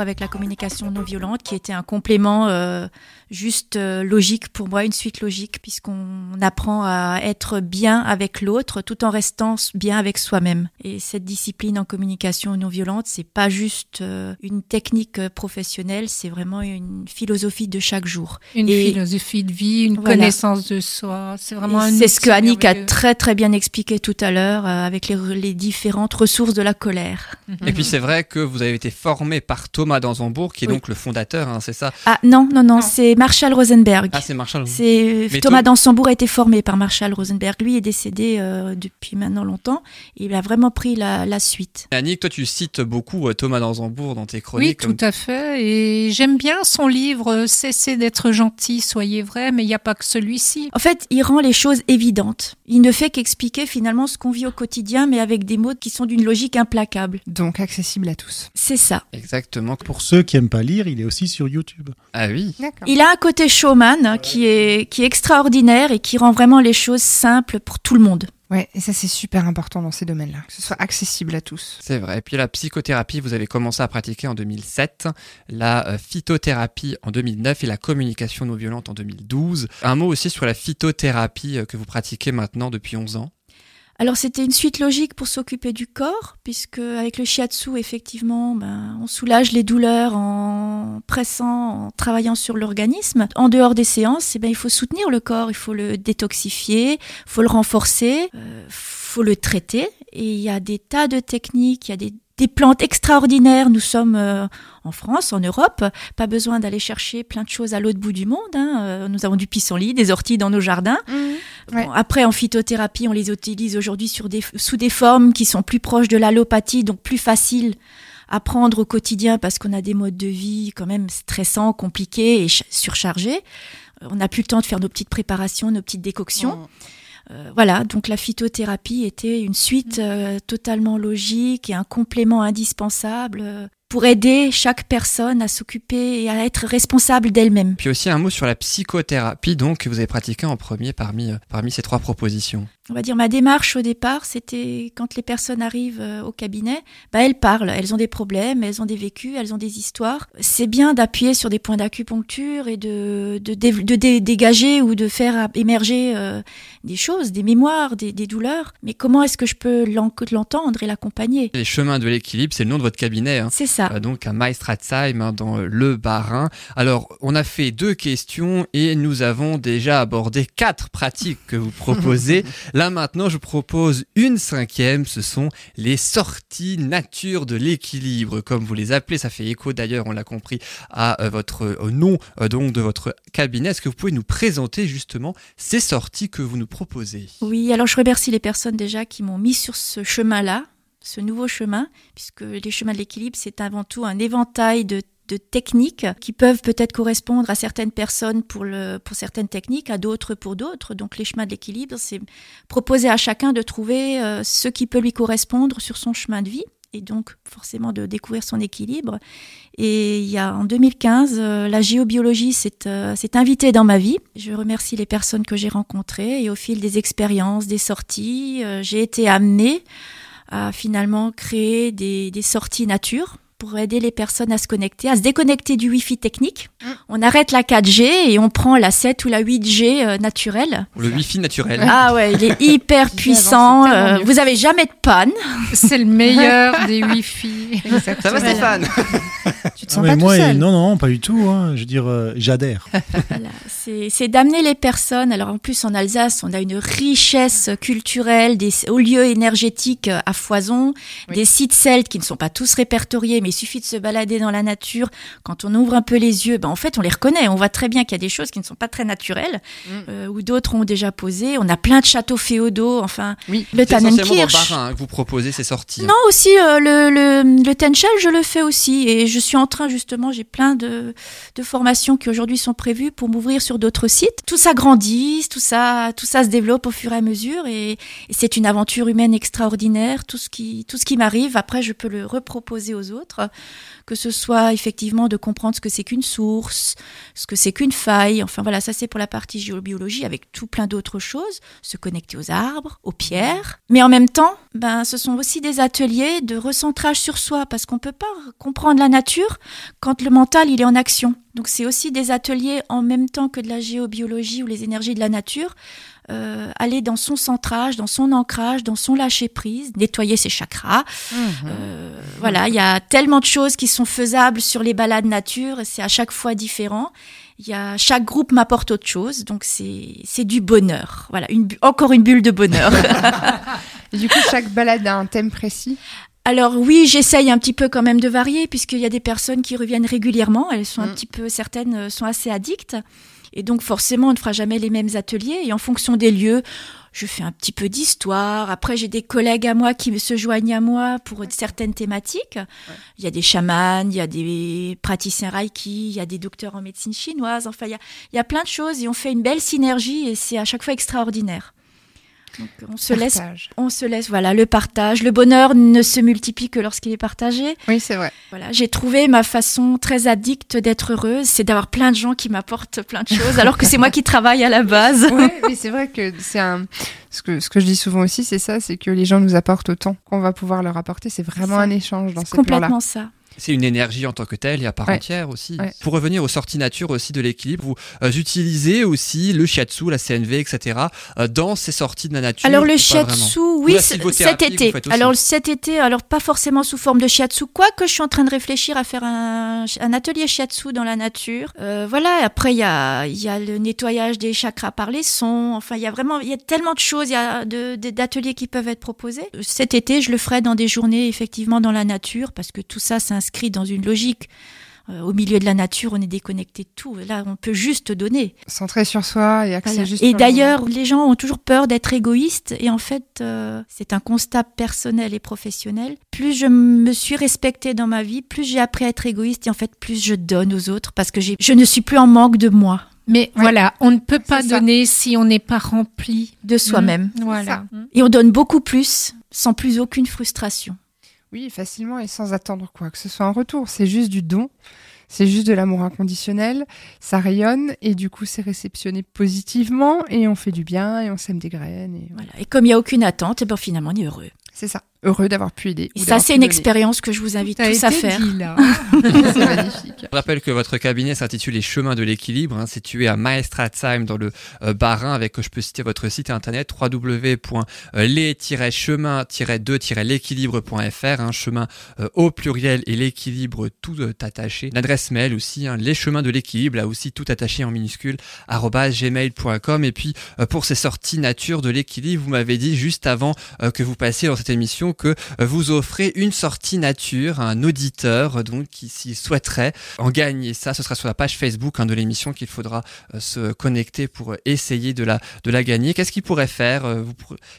Avec la communication non non violente qui était un complément euh, juste euh, logique pour moi, une suite logique, puisqu'on apprend à être bien avec l'autre tout en restant bien avec soi-même. Et cette discipline en communication non violente, c'est pas juste euh, une technique euh, professionnelle, c'est vraiment une philosophie de chaque jour. Une Et philosophie de vie, une Voilà. connaissance de soi. C'est vraiment c'est ce que Annick a très très bien expliqué tout à l'heure euh, avec les, les différentes ressources de la colère. Et puis c'est vrai que vous avez été formé par Thomas Danzambourg, qui est Oui. donc le fondateur, hein, c'est ça? Ah non, non, non, c'est Marshall Rosenberg. Ah, c'est Marshall. C'est Mais Thomas Dansembourg a été formé par Marshall Rosenberg. Lui est décédé euh, depuis maintenant longtemps. Il a vraiment pris la, la suite. Annick, toi tu cites beaucoup euh, Thomas Danzambourg dans tes Oui, chroniques. tout à fait. Et j'aime bien son livre euh, Cessez d'être gentil, soyez vrai, mais il n'y a pas que celui-ci. En fait, il rend les choses évidentes. Il ne fait qu'expliquer finalement ce qu'on vit au quotidien, mais avec des mots qui sont d'une logique implacable. Donc accessible à tous. C'est ça. Exactement. Pour ceux qui aiment pas lire, il est aussi sur YouTube. Ah oui. Il a un côté showman qui est, qui est extraordinaire et qui rend vraiment les choses simples pour tout le monde. Ouais, et ça c'est super important dans ces domaines-là, que ce soit accessible à tous. C'est vrai. Et puis la psychothérapie, vous avez commencé à pratiquer en 2007, la euh, phytothérapie en 2009 et la communication non violente en 2012. Un mot aussi sur la phytothérapie euh, que vous pratiquez maintenant depuis 11 ans. Alors c'était une suite logique pour s'occuper du corps, puisque avec le shiatsu, effectivement, ben, on soulage les douleurs en pressant, en travaillant sur l'organisme. En dehors des séances, eh ben, il faut soutenir le corps, il faut le détoxifier, il faut le renforcer, euh, faut le traiter. Et il y a des tas de techniques, il y a des des plantes extraordinaires. Nous sommes euh, en France, en Europe. Pas besoin d'aller chercher plein de choses à l'autre bout du monde. hein. Euh, nous avons du pissenlit, des orties dans nos jardins. Bon, après, en phytothérapie, on les utilise aujourd'hui sur des, sous des formes qui sont plus proches de l'allopathie, donc plus faciles à prendre au quotidien parce qu'on a des modes de vie quand même stressants, compliqués et ch- surchargés. Euh, On n'a plus le temps de faire nos petites préparations, nos petites décoctions. Euh, voilà, donc la phytothérapie était une suite euh, totalement logique et un complément indispensable euh, pour aider chaque personne à s'occuper et à être responsable d'elle-même. Puis aussi un mot sur la psychothérapie, donc que vous avez pratiqué en premier parmi, parmi ces trois propositions. On va dire ma démarche au départ, c'était quand les personnes arrivent euh, au cabinet, bah elles parlent, elles ont des problèmes, elles ont des vécus, elles ont des histoires. C'est bien d'appuyer sur des points d'acupuncture et de, de, dé- de dé- dégager ou de faire émerger euh, des choses, des mémoires, des, des douleurs. Mais comment est-ce que je peux l'en- l'entendre et l'accompagner? Les chemins de l'équilibre, c'est le nom de votre cabinet. hein. C'est ça. Euh, donc à Maestratzheim, hein, dans le Bas-Rhin. Alors, on a fait deux questions et nous avons déjà abordé quatre pratiques que vous proposez. Là maintenant, je propose une cinquième. Ce sont les sorties nature de l'équilibre, comme vous les appelez. Ça fait écho d'ailleurs, on l'a compris, à euh, votre euh, nom euh, donc de votre cabinet. Est-ce que vous pouvez nous présenter justement ces sorties que vous nous proposez? Oui, alors je remercie les personnes déjà qui m'ont mis sur ce chemin-là, ce nouveau chemin, puisque les chemins de l'équilibre, c'est avant tout un éventail de de techniques qui peuvent peut-être correspondre à certaines personnes pour, certaines techniques, à d'autres pour d'autres. Donc les chemins de l'équilibre, c'est proposer à chacun de trouver euh, ce qui peut lui correspondre sur son chemin de vie et donc forcément de découvrir son équilibre. Et il y a en 2015, euh, la géobiologie s'est euh, s'est invitée dans ma vie. Je remercie les personnes que j'ai rencontrées et au fil des expériences, des sorties, j'ai été amenée à finalement créer des, des sorties nature pour aider les personnes à se connecter, à se déconnecter du Wi-Fi technique. On arrête la 4G et on prend la 7 ou la 8G euh, naturelle. Le Wi-Fi naturel. Ah ouais, il est hyper puissant. euh, vous avez jamais de panne. C'est le meilleur des Wi-Fi. Ça va Stéphane Tu te Ah, sens pas moi, tout seul. non, non, pas du tout. hein. Je veux dire, euh, j'adhère. Voilà, c'est c'est d'amener les personnes. Alors en plus en Alsace, on a une richesse culturelle, des hauts lieux énergétiques à foison, des sites celtes qui ne sont pas tous répertoriés, mais il suffit de se balader dans la nature. Quand on ouvre un peu les yeux, ben en fait on les reconnaît. On voit très bien qu'il y a des choses qui ne sont pas très naturelles, euh, ou d'autres ont déjà posé. On a plein de châteaux féodaux. Enfin, dans le Tannenkirch. Hein, que vous proposez ces sorties. hein. Non, aussi euh, le, le, le Tenshel, je le fais aussi. Et je suis en train, justement, j'ai plein de, de formations qui aujourd'hui sont prévues pour m'ouvrir sur d'autres sites. Tout ça grandit, tout ça, tout ça se développe au fur et à mesure. Et, et c'est une aventure humaine extraordinaire. Tout ce qui, tout ce qui m'arrive, après, je peux le reproposer aux autres. Nature, que ce soit effectivement de comprendre ce que c'est qu'une source, ce que c'est qu'une faille. Enfin voilà, ça c'est pour la partie géobiologie avec tout plein d'autres choses, se connecter aux arbres, aux pierres. Mais en même temps, ben, ce sont aussi des ateliers de recentrage sur soi parce qu'on peut pas comprendre la nature quand le mental il est en action. Donc c'est aussi des ateliers en même temps que de la géobiologie ou les énergies de la nature euh, aller dans son centrage, dans son ancrage, dans son lâcher prise, nettoyer ses chakras. Mhm. Euh, voilà, il y a tellement de choses qui sont faisables sur les balades nature. C'est à chaque fois différent. Il y a chaque groupe m'apporte autre chose, donc c'est c'est du bonheur. Voilà, une encore une bulle de bonheur. Et du coup, chaque balade a un thème précis? Alors oui, j'essaye un petit peu quand même de varier puisqu'il y a des personnes qui reviennent régulièrement. Elles sont un Mm. petit peu, certaines euh, sont assez addictes. Et donc forcément, on ne fera jamais les mêmes ateliers. Et en fonction des lieux, je fais un petit peu d'histoire. Après, j'ai des collègues à moi qui se joignent à moi pour certaines thématiques. Il y a des chamans, il y a des praticiens Reiki, il y a des docteurs en médecine chinoise. Enfin, il y a, il y a plein de choses et on fait une belle synergie et c'est à chaque fois extraordinaire. Donc, on se laisse, on se laisse, voilà, le partage. Le bonheur ne se multiplie que lorsqu'il est partagé. Oui, c'est vrai. Voilà, j'ai trouvé ma façon très addicte d'être heureuse, c'est d'avoir plein de gens qui m'apportent plein de choses, alors que c'est moi qui travaille à la base. Ouais, mais c'est vrai que c'est un. Ce que, ce que je dis souvent aussi, c'est ça, c'est que les gens nous apportent autant qu'on va pouvoir leur apporter. C'est vraiment un échange dans C'est ces plans-là. complètement ça. C'est une énergie en tant que telle et à part Ouais. entière aussi. Ouais. Pour revenir aux sorties nature aussi de l'équilibre, vous euh, utilisez aussi le shiatsu, la CNV, etc. euh, dans ces sorties de la nature. Alors le shiatsu, oui, cet été. Alors cet été, alors pas forcément sous forme de shiatsu, quoique je suis en train de réfléchir à faire un, un atelier shiatsu dans la nature. Euh, voilà, après il y a, il y a le nettoyage des chakras par les sons. Enfin, il y a vraiment, il y a tellement de choses, il y a d'ateliers qui peuvent être proposés. Cet été, je le ferai dans des journées effectivement dans la nature, parce que tout ça s'inscrit dans une logique. Euh, au milieu de la nature, on est déconnecté de tout. Là, on peut juste donner. Centré sur soi et Voilà. juste Et d'ailleurs, les gens ont toujours peur d'être égoïstes. Et en fait, euh, c'est un constat personnel et professionnel. Plus je me suis respectée dans ma vie, plus j'ai appris à être égoïste. Et en fait, plus je donne aux autres parce que j'ai- je ne suis plus en manque de moi. Mais voilà, on ne peut pas ça. donner si on n'est pas rempli De soi-même. Mm, Voilà. Ça. Et on donne beaucoup plus sans plus aucune frustration. Oui, facilement et sans attendre quoi que ce soit en retour. C'est juste du don. C'est juste de l'amour inconditionnel. Ça rayonne et du coup, c'est réceptionné positivement et on fait du bien et on sème des graines. Et, voilà. Et comme il n'y a aucune attente, eh ben, finalement, on est heureux. C'est ça. Heureux d'avoir pu aider. Ou ça, c'est une donner. expérience que je vous invite tous à faire. c'est magnifique. Je rappelle que votre cabinet s'intitule Les Chemins de l'équilibre, hein, situé à Maestratsheim dans le euh, Bas-Rhin, avec, je peux citer votre site internet www.les-chemin-2-l'équilibre.fr, hein, chemin euh, au pluriel et l'équilibre tout euh, attaché. L'adresse mail aussi, hein, les chemins de l'équilibre, là aussi tout attaché en minuscule, gmail.com. Et puis euh, pour ces sorties nature de l'équilibre, vous m'avez dit juste avant euh, que vous passiez dans cette émission que euh, vous offrez une sortie nature à un auditeur euh, donc qui s'y souhaiterait en gagner ça. Ce sera sur la page Facebook hein, de l'émission qu'il faudra euh, se connecter pour essayer de la, de la gagner. Qu'est-ce qu'il pourrait faire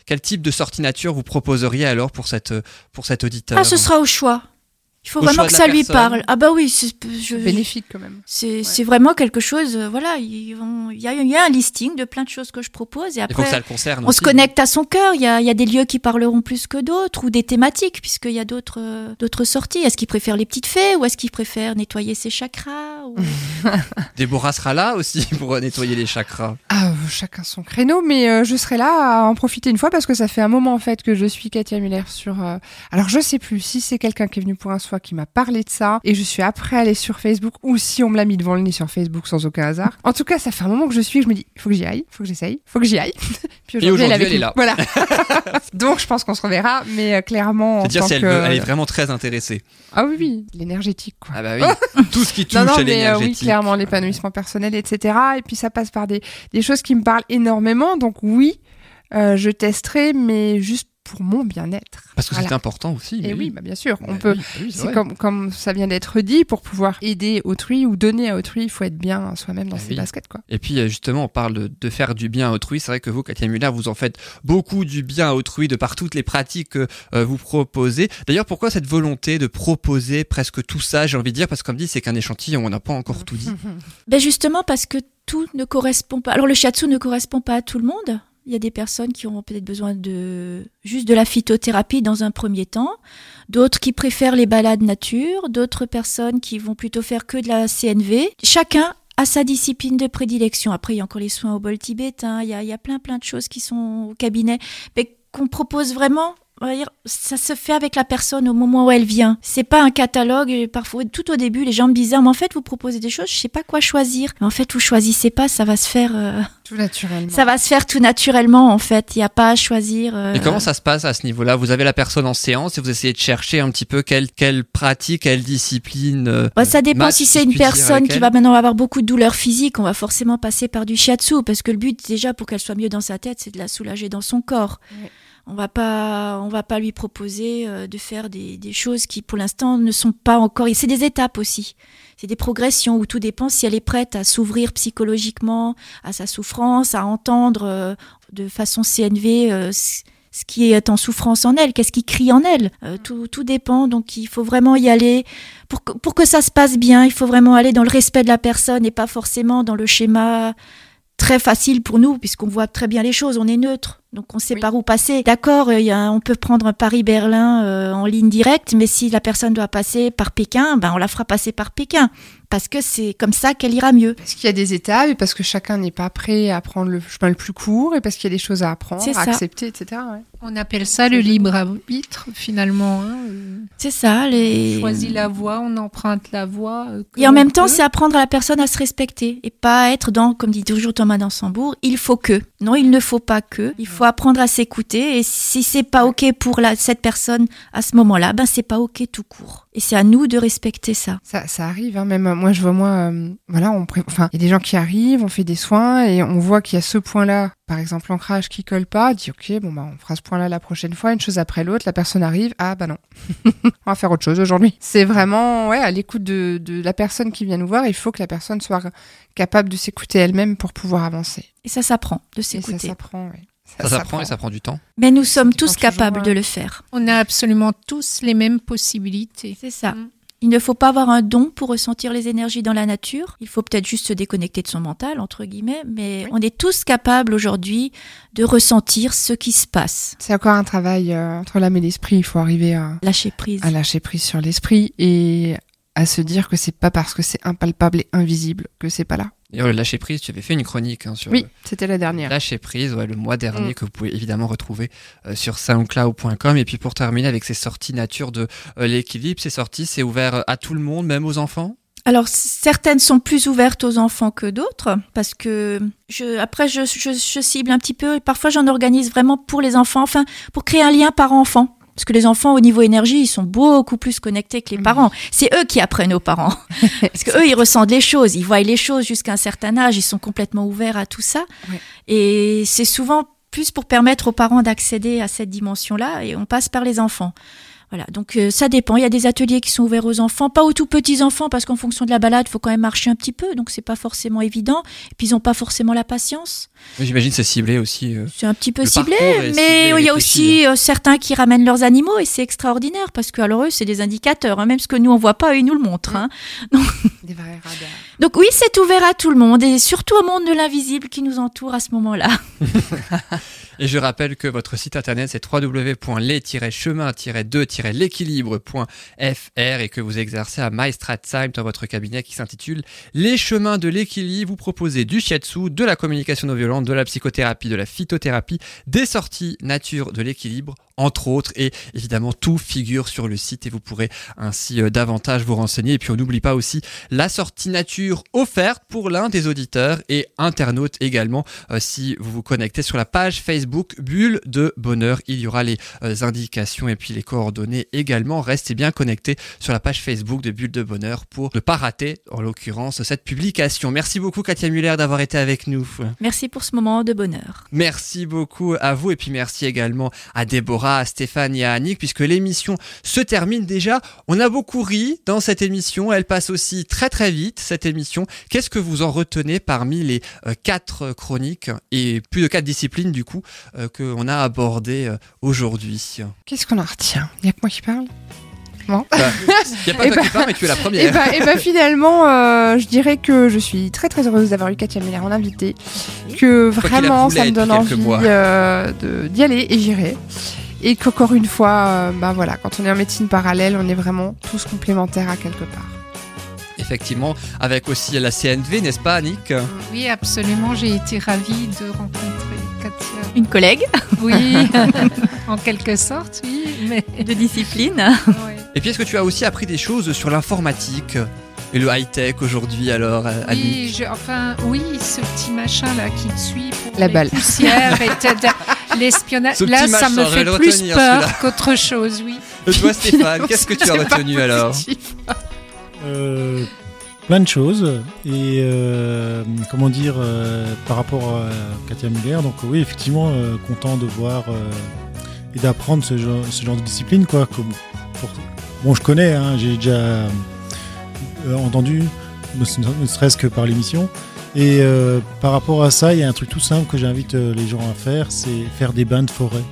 Quel type de sortie nature vous proposeriez alors pour, cette, pour cet auditeur? Ah, ce sera au choix. Il faut Au vraiment que ça lui parle. Ah bah oui, c'est je- Bénéfique quand même. C'est vraiment quelque chose, euh, voilà, il y, a, il y a un listing de plein de choses que je propose et après que ça le concerne on aussi. se connecte à son cœur. Il y a, y a des lieux qui parleront plus que d'autres ou des thématiques puisqu'il y a d'autres euh, d'autres sorties. Est-ce qu'il préfère les petites fées ou est-ce qu'il préfère nettoyer ses chakras ou- Déborah sera là aussi pour nettoyer les chakras. Ah, euh, chacun son créneau, mais euh, je serai là à en profiter une fois parce que ça fait un moment en fait que je suis Katia Muller sur. euh, Alors je sais plus si c'est quelqu'un qui est venu pour un soin qui m'a parlé de ça et je suis après allée sur Facebook ou si on me l'a mis devant le nez sur Facebook sans aucun hasard. En tout cas, ça fait un moment que je suis, que je me dis, il faut que j'y aille, il faut que j'essaye, il faut que j'y aille. Puis Et aujourd'hui, elle est là. Voilà. Donc je pense qu'on se reverra, mais euh, clairement. en C'est-à-dire si elle, que- veut, elle est vraiment très intéressée. Ah oui, oui, l'énergétique quoi. Ah bah oui, tout ce qui touche non, non, à mais euh, oui, clairement, l'épanouissement personnel, etc. Et puis ça passe par des, des choses qui me parlent énormément. Donc oui, euh, je testerai, mais juste pour mon bien-être. Parce que Voilà. c'est important aussi. Et oui, bah, bien sûr, on Bah peut. oui, bah oui, c'est comme, comme ça vient d'être dit, pour pouvoir aider autrui ou donner à autrui, il faut être bien soi-même dans Ah ses oui. baskets, quoi. Et puis euh, justement, on parle de, de faire du bien à autrui. C'est vrai que vous, Katia Muller, vous en faites beaucoup du bien à autrui de par toutes les pratiques que euh, vous proposez. D'ailleurs, pourquoi cette volonté de proposer presque tout ça J'ai envie de dire, parce que comme dit, c'est qu'un échantillon, on n'a pas encore tout dit. Ben justement parce que tout ne correspond pas. Alors le shiatsu ne correspond pas à tout le monde. Il y a des personnes qui auront peut-être besoin de juste de la phytothérapie dans un premier temps, d'autres qui préfèrent les balades nature, d'autres personnes qui vont plutôt faire que de la CNV. Chacun a sa discipline de prédilection. Après, il y a encore les soins au bol tibétain, il y a, il y a plein plein de choses qui sont au cabinet, mais qu'on propose vraiment on va dire, ça se fait avec la personne au moment où elle vient. C'est pas un catalogue. Et parfois, tout au début, les gens me disaient, mais en fait, vous proposez des choses, je sais pas quoi choisir. Mais en fait, vous choisissez pas, ça va se faire. euh, Tout naturellement. Ça va se faire tout naturellement, en fait. Il n'y a pas à choisir. euh, Et comment ça se passe à ce niveau-là? Vous avez la personne en séance et vous essayez de chercher un petit peu quelle, quelle pratique, quelle discipline. euh, Bah, ça dépend match, si c'est une personne qui va maintenant avoir beaucoup de douleurs physiques, on va forcément passer par du shiatsu parce que le but déjà pour qu'elle soit mieux dans sa tête, c'est de la soulager dans son corps. On va pas, on va pas lui proposer euh, de faire des, des choses qui pour l'instant ne sont pas encore. et C'est des étapes aussi. C'est des progressions où tout dépend si elle est prête à s'ouvrir psychologiquement à sa souffrance, à entendre euh, de façon CNV euh, ce qui est en souffrance en elle, qu'est-ce qui crie en elle. Euh, tout, tout dépend, donc il faut vraiment y aller. Pour que, pour que ça se passe bien, il faut vraiment aller dans le respect de la personne et pas forcément dans le schéma très facile pour nous, puisqu'on voit très bien les choses, on est neutre, donc on sait par où passer. D'accord, euh, on peut prendre un Paris-Berlin euh, en ligne directe, mais si la personne doit passer par Pékin, ben on la fera passer par Pékin, parce que c'est comme ça qu'elle ira mieux. Parce qu'il y a des étapes et parce que chacun n'est pas prêt à prendre le chemin le plus court et parce qu'il y a des choses à apprendre, à accepter, etc. ouais. On appelle ça le libre arbitre, finalement. hein, euh, C'est ça, les... On choisit la voie, on emprunte la voie. euh, Et en même temps, c'est apprendre à la personne à se respecter et pas être dans, comme dit toujours Thomas Dansembourg, il faut que. Non, il ne faut pas que. Il faut apprendre à s'écouter. Et si c'est pas ok pour la, cette personne à ce moment-là, ben c'est pas ok tout court. Et c'est à nous de respecter ça. Ça, ça arrive, hein, même euh, moi je vois moi, euh, voilà, on pré- enfin, il y a des gens qui arrivent, on fait des soins et on voit qu'il y a ce point-là, par exemple l'ancrage qui colle pas, on dit ok, bon bah on fera ce point-là la prochaine fois, une chose après l'autre, la personne arrive, ah bah non, on va faire autre chose aujourd'hui. C'est vraiment ouais à l'écoute de, de la personne qui vient nous voir, il faut que la personne soit capable de s'écouter elle-même pour pouvoir avancer. Et ça s'apprend de Et ça s'écouter. s'apprend, oui. Ça s'apprend et ça prend du temps. Mais nous sommes tous prend toujours, capables de le faire. On a absolument tous les mêmes possibilités. C'est ça. Il ne faut pas avoir un don pour ressentir les énergies dans la nature. Il faut peut-être juste se déconnecter de son mental, entre guillemets, mais on est tous capables aujourd'hui de ressentir ce qui se passe. C'est encore un travail euh, entre l'âme et l'esprit, il faut arriver à Lâcher prise. à lâcher prise sur l'esprit et à se dire que c'est pas parce que c'est impalpable et invisible que c'est pas là. D'ailleurs, le lâcher prise, tu avais fait une chronique hein, sur Oui, c'était la dernière. lâcher prise, ouais, le mois dernier, Mm. que vous pouvez évidemment retrouver euh, sur soundcloud.com. Et puis pour terminer avec ces sorties nature de euh, l'équilibre, ces sorties, c'est ouvert euh, à tout le monde, même aux enfants? Alors certaines sont plus ouvertes aux enfants que d'autres parce que je, après je, je, je cible un petit peu et parfois j'en organise vraiment pour les enfants, enfin pour créer un lien parent-enfant. Parce que les enfants, au niveau énergie, ils sont beaucoup plus connectés que les parents. C'est eux qui apprennent aux parents. Parce que eux, ils ressentent les choses, ils voient les choses jusqu'à un certain âge, ils sont complètement ouverts à tout ça. Ouais. Et c'est souvent plus pour permettre aux parents d'accéder à cette dimension-là, et on passe par les enfants. Voilà, donc euh, ça dépend. Il y a des ateliers qui sont ouverts aux enfants, pas aux tout petits enfants, parce qu'en fonction de la balade, il faut quand même marcher un petit peu, donc c'est pas forcément évident. Et puis ils n'ont pas forcément la patience. Oui, J'imagine c'est ciblé aussi. euh, C'est un petit peu ciblé, mais ciblé, il y a aussi euh, certains qui ramènent leurs animaux et c'est extraordinaire parce que alors eux c'est des indicateurs, hein, même ce que nous on voit pas, eux ils nous le montrent. hein. Donc, Des vrais radars. donc oui, c'est ouvert à tout le monde et surtout au monde de l'invisible qui nous entoure à ce moment-là. Et je rappelle que votre site internet c'est www.les-chemin-2-l'équilibre.fr et que vous exercez à Maestratsheim dans votre cabinet qui s'intitule Les chemins de l'équilibre. Vous proposez du shiatsu, de la communication non violente, de la psychothérapie, de la phytothérapie, des sorties nature de l'équilibre entre autres. Et évidemment tout figure sur le site et vous pourrez ainsi euh, davantage vous renseigner. Et puis on n'oublie pas aussi la sortie nature offerte pour l'un des auditeurs et internautes également. Euh, si vous vous connectez sur la page Facebook Bulle de Bonheur il y aura les euh, indications et puis les coordonnées également. Restez bien connectés sur la page Facebook de Bulle de Bonheur pour ne pas rater en l'occurrence cette publication. Merci beaucoup Katia Muller d'avoir été avec nous. Merci pour ce moment de bonheur. Merci beaucoup à vous et puis merci également à Déborah, à Stéphane et à Annick puisque l'émission se termine déjà. On a beaucoup ri dans cette émission, elle passe aussi très très vite cette émission. Qu'est-ce que vous en retenez parmi les euh, quatre chroniques et plus de quatre disciplines du coup euh, qu'on a abordées euh, aujourd'hui? Qu'est-ce qu'on en retient? Il y a que moi qui parle? Bon. Il n'y a pas Et toi bah- qui parle, mais tu es la Et première. bah, et bah, finalement, euh, je dirais que je suis très très heureuse d'avoir eu Katia Meller en invité. Que vraiment, ça me donne envie euh, d'y aller et j'irai. Et qu'encore une fois, euh, bah voilà, quand on est en médecine parallèle, on est vraiment tous complémentaires à quelque part. Effectivement, avec aussi la CNV, n'est-ce pas, Annick? Oui, absolument. J'ai été ravie de rencontrer Katia. Une collègue Oui, en quelque sorte, oui. Mais... de discipline. Ouais. Et puis, est-ce que tu as aussi appris des choses sur l'informatique? Et le high-tech aujourd'hui, alors, euh, Oui, je- enfin, oui, ce petit machin là qui te suit pour La les balle. poussières et l'espionnage. Ce Là, petit ça me machin, je vais fait le plus retenir, peur qu'autre chose, oui. Et toi, Stéphane, qu'est-ce que tu as C'est pas retenu alors positif. Euh, plein de choses et euh, comment dire euh, par rapport à Katia Muller donc oui effectivement euh, content de voir euh, et d'apprendre ce genre, ce genre de discipline quoi comme pour- bon je connais hein, j'ai déjà euh, entendu ne, serait-ce que par l'émission et euh, par rapport à ça il y a un truc tout simple que j'invite euh, les gens à faire c'est faire des bains de forêt.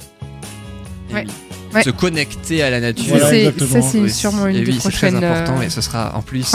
Ouais. Se connecter à la nature. Voilà, Ça, c'est- Oui, sûrement et une des oui, c'est très prochaines important euh, et ce sera en plus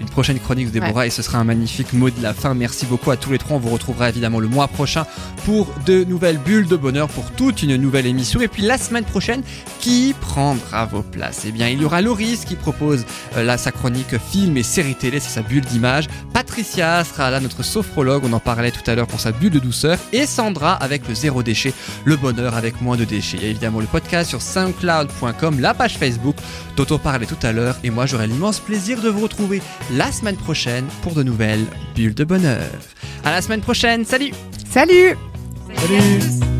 une prochaine chronique de Déborah et ce sera un magnifique mot de la fin. Merci beaucoup à tous les trois. On vous retrouvera évidemment le mois prochain pour de nouvelles bulles de bonheur pour toute une nouvelle émission. Et puis la semaine prochaine, qui prendra vos places? Eh bien, il y aura Loris qui propose euh, là sa chronique film et série télé, c'est sa bulle d'image. Patricia sera là notre sophrologue, on en parlait tout à l'heure pour sa bulle de douceur. Et Sandra avec le zéro déchet, le bonheur avec moins de déchets. Il y a évidemment le podcast sur soundcloud.com, la page Facebook dont on parlait tout à l'heure. Et moi, j'aurai l'immense plaisir de vous retrouver la semaine prochaine pour de nouvelles bulles de bonheur. À la semaine prochaine, salut Salut Salut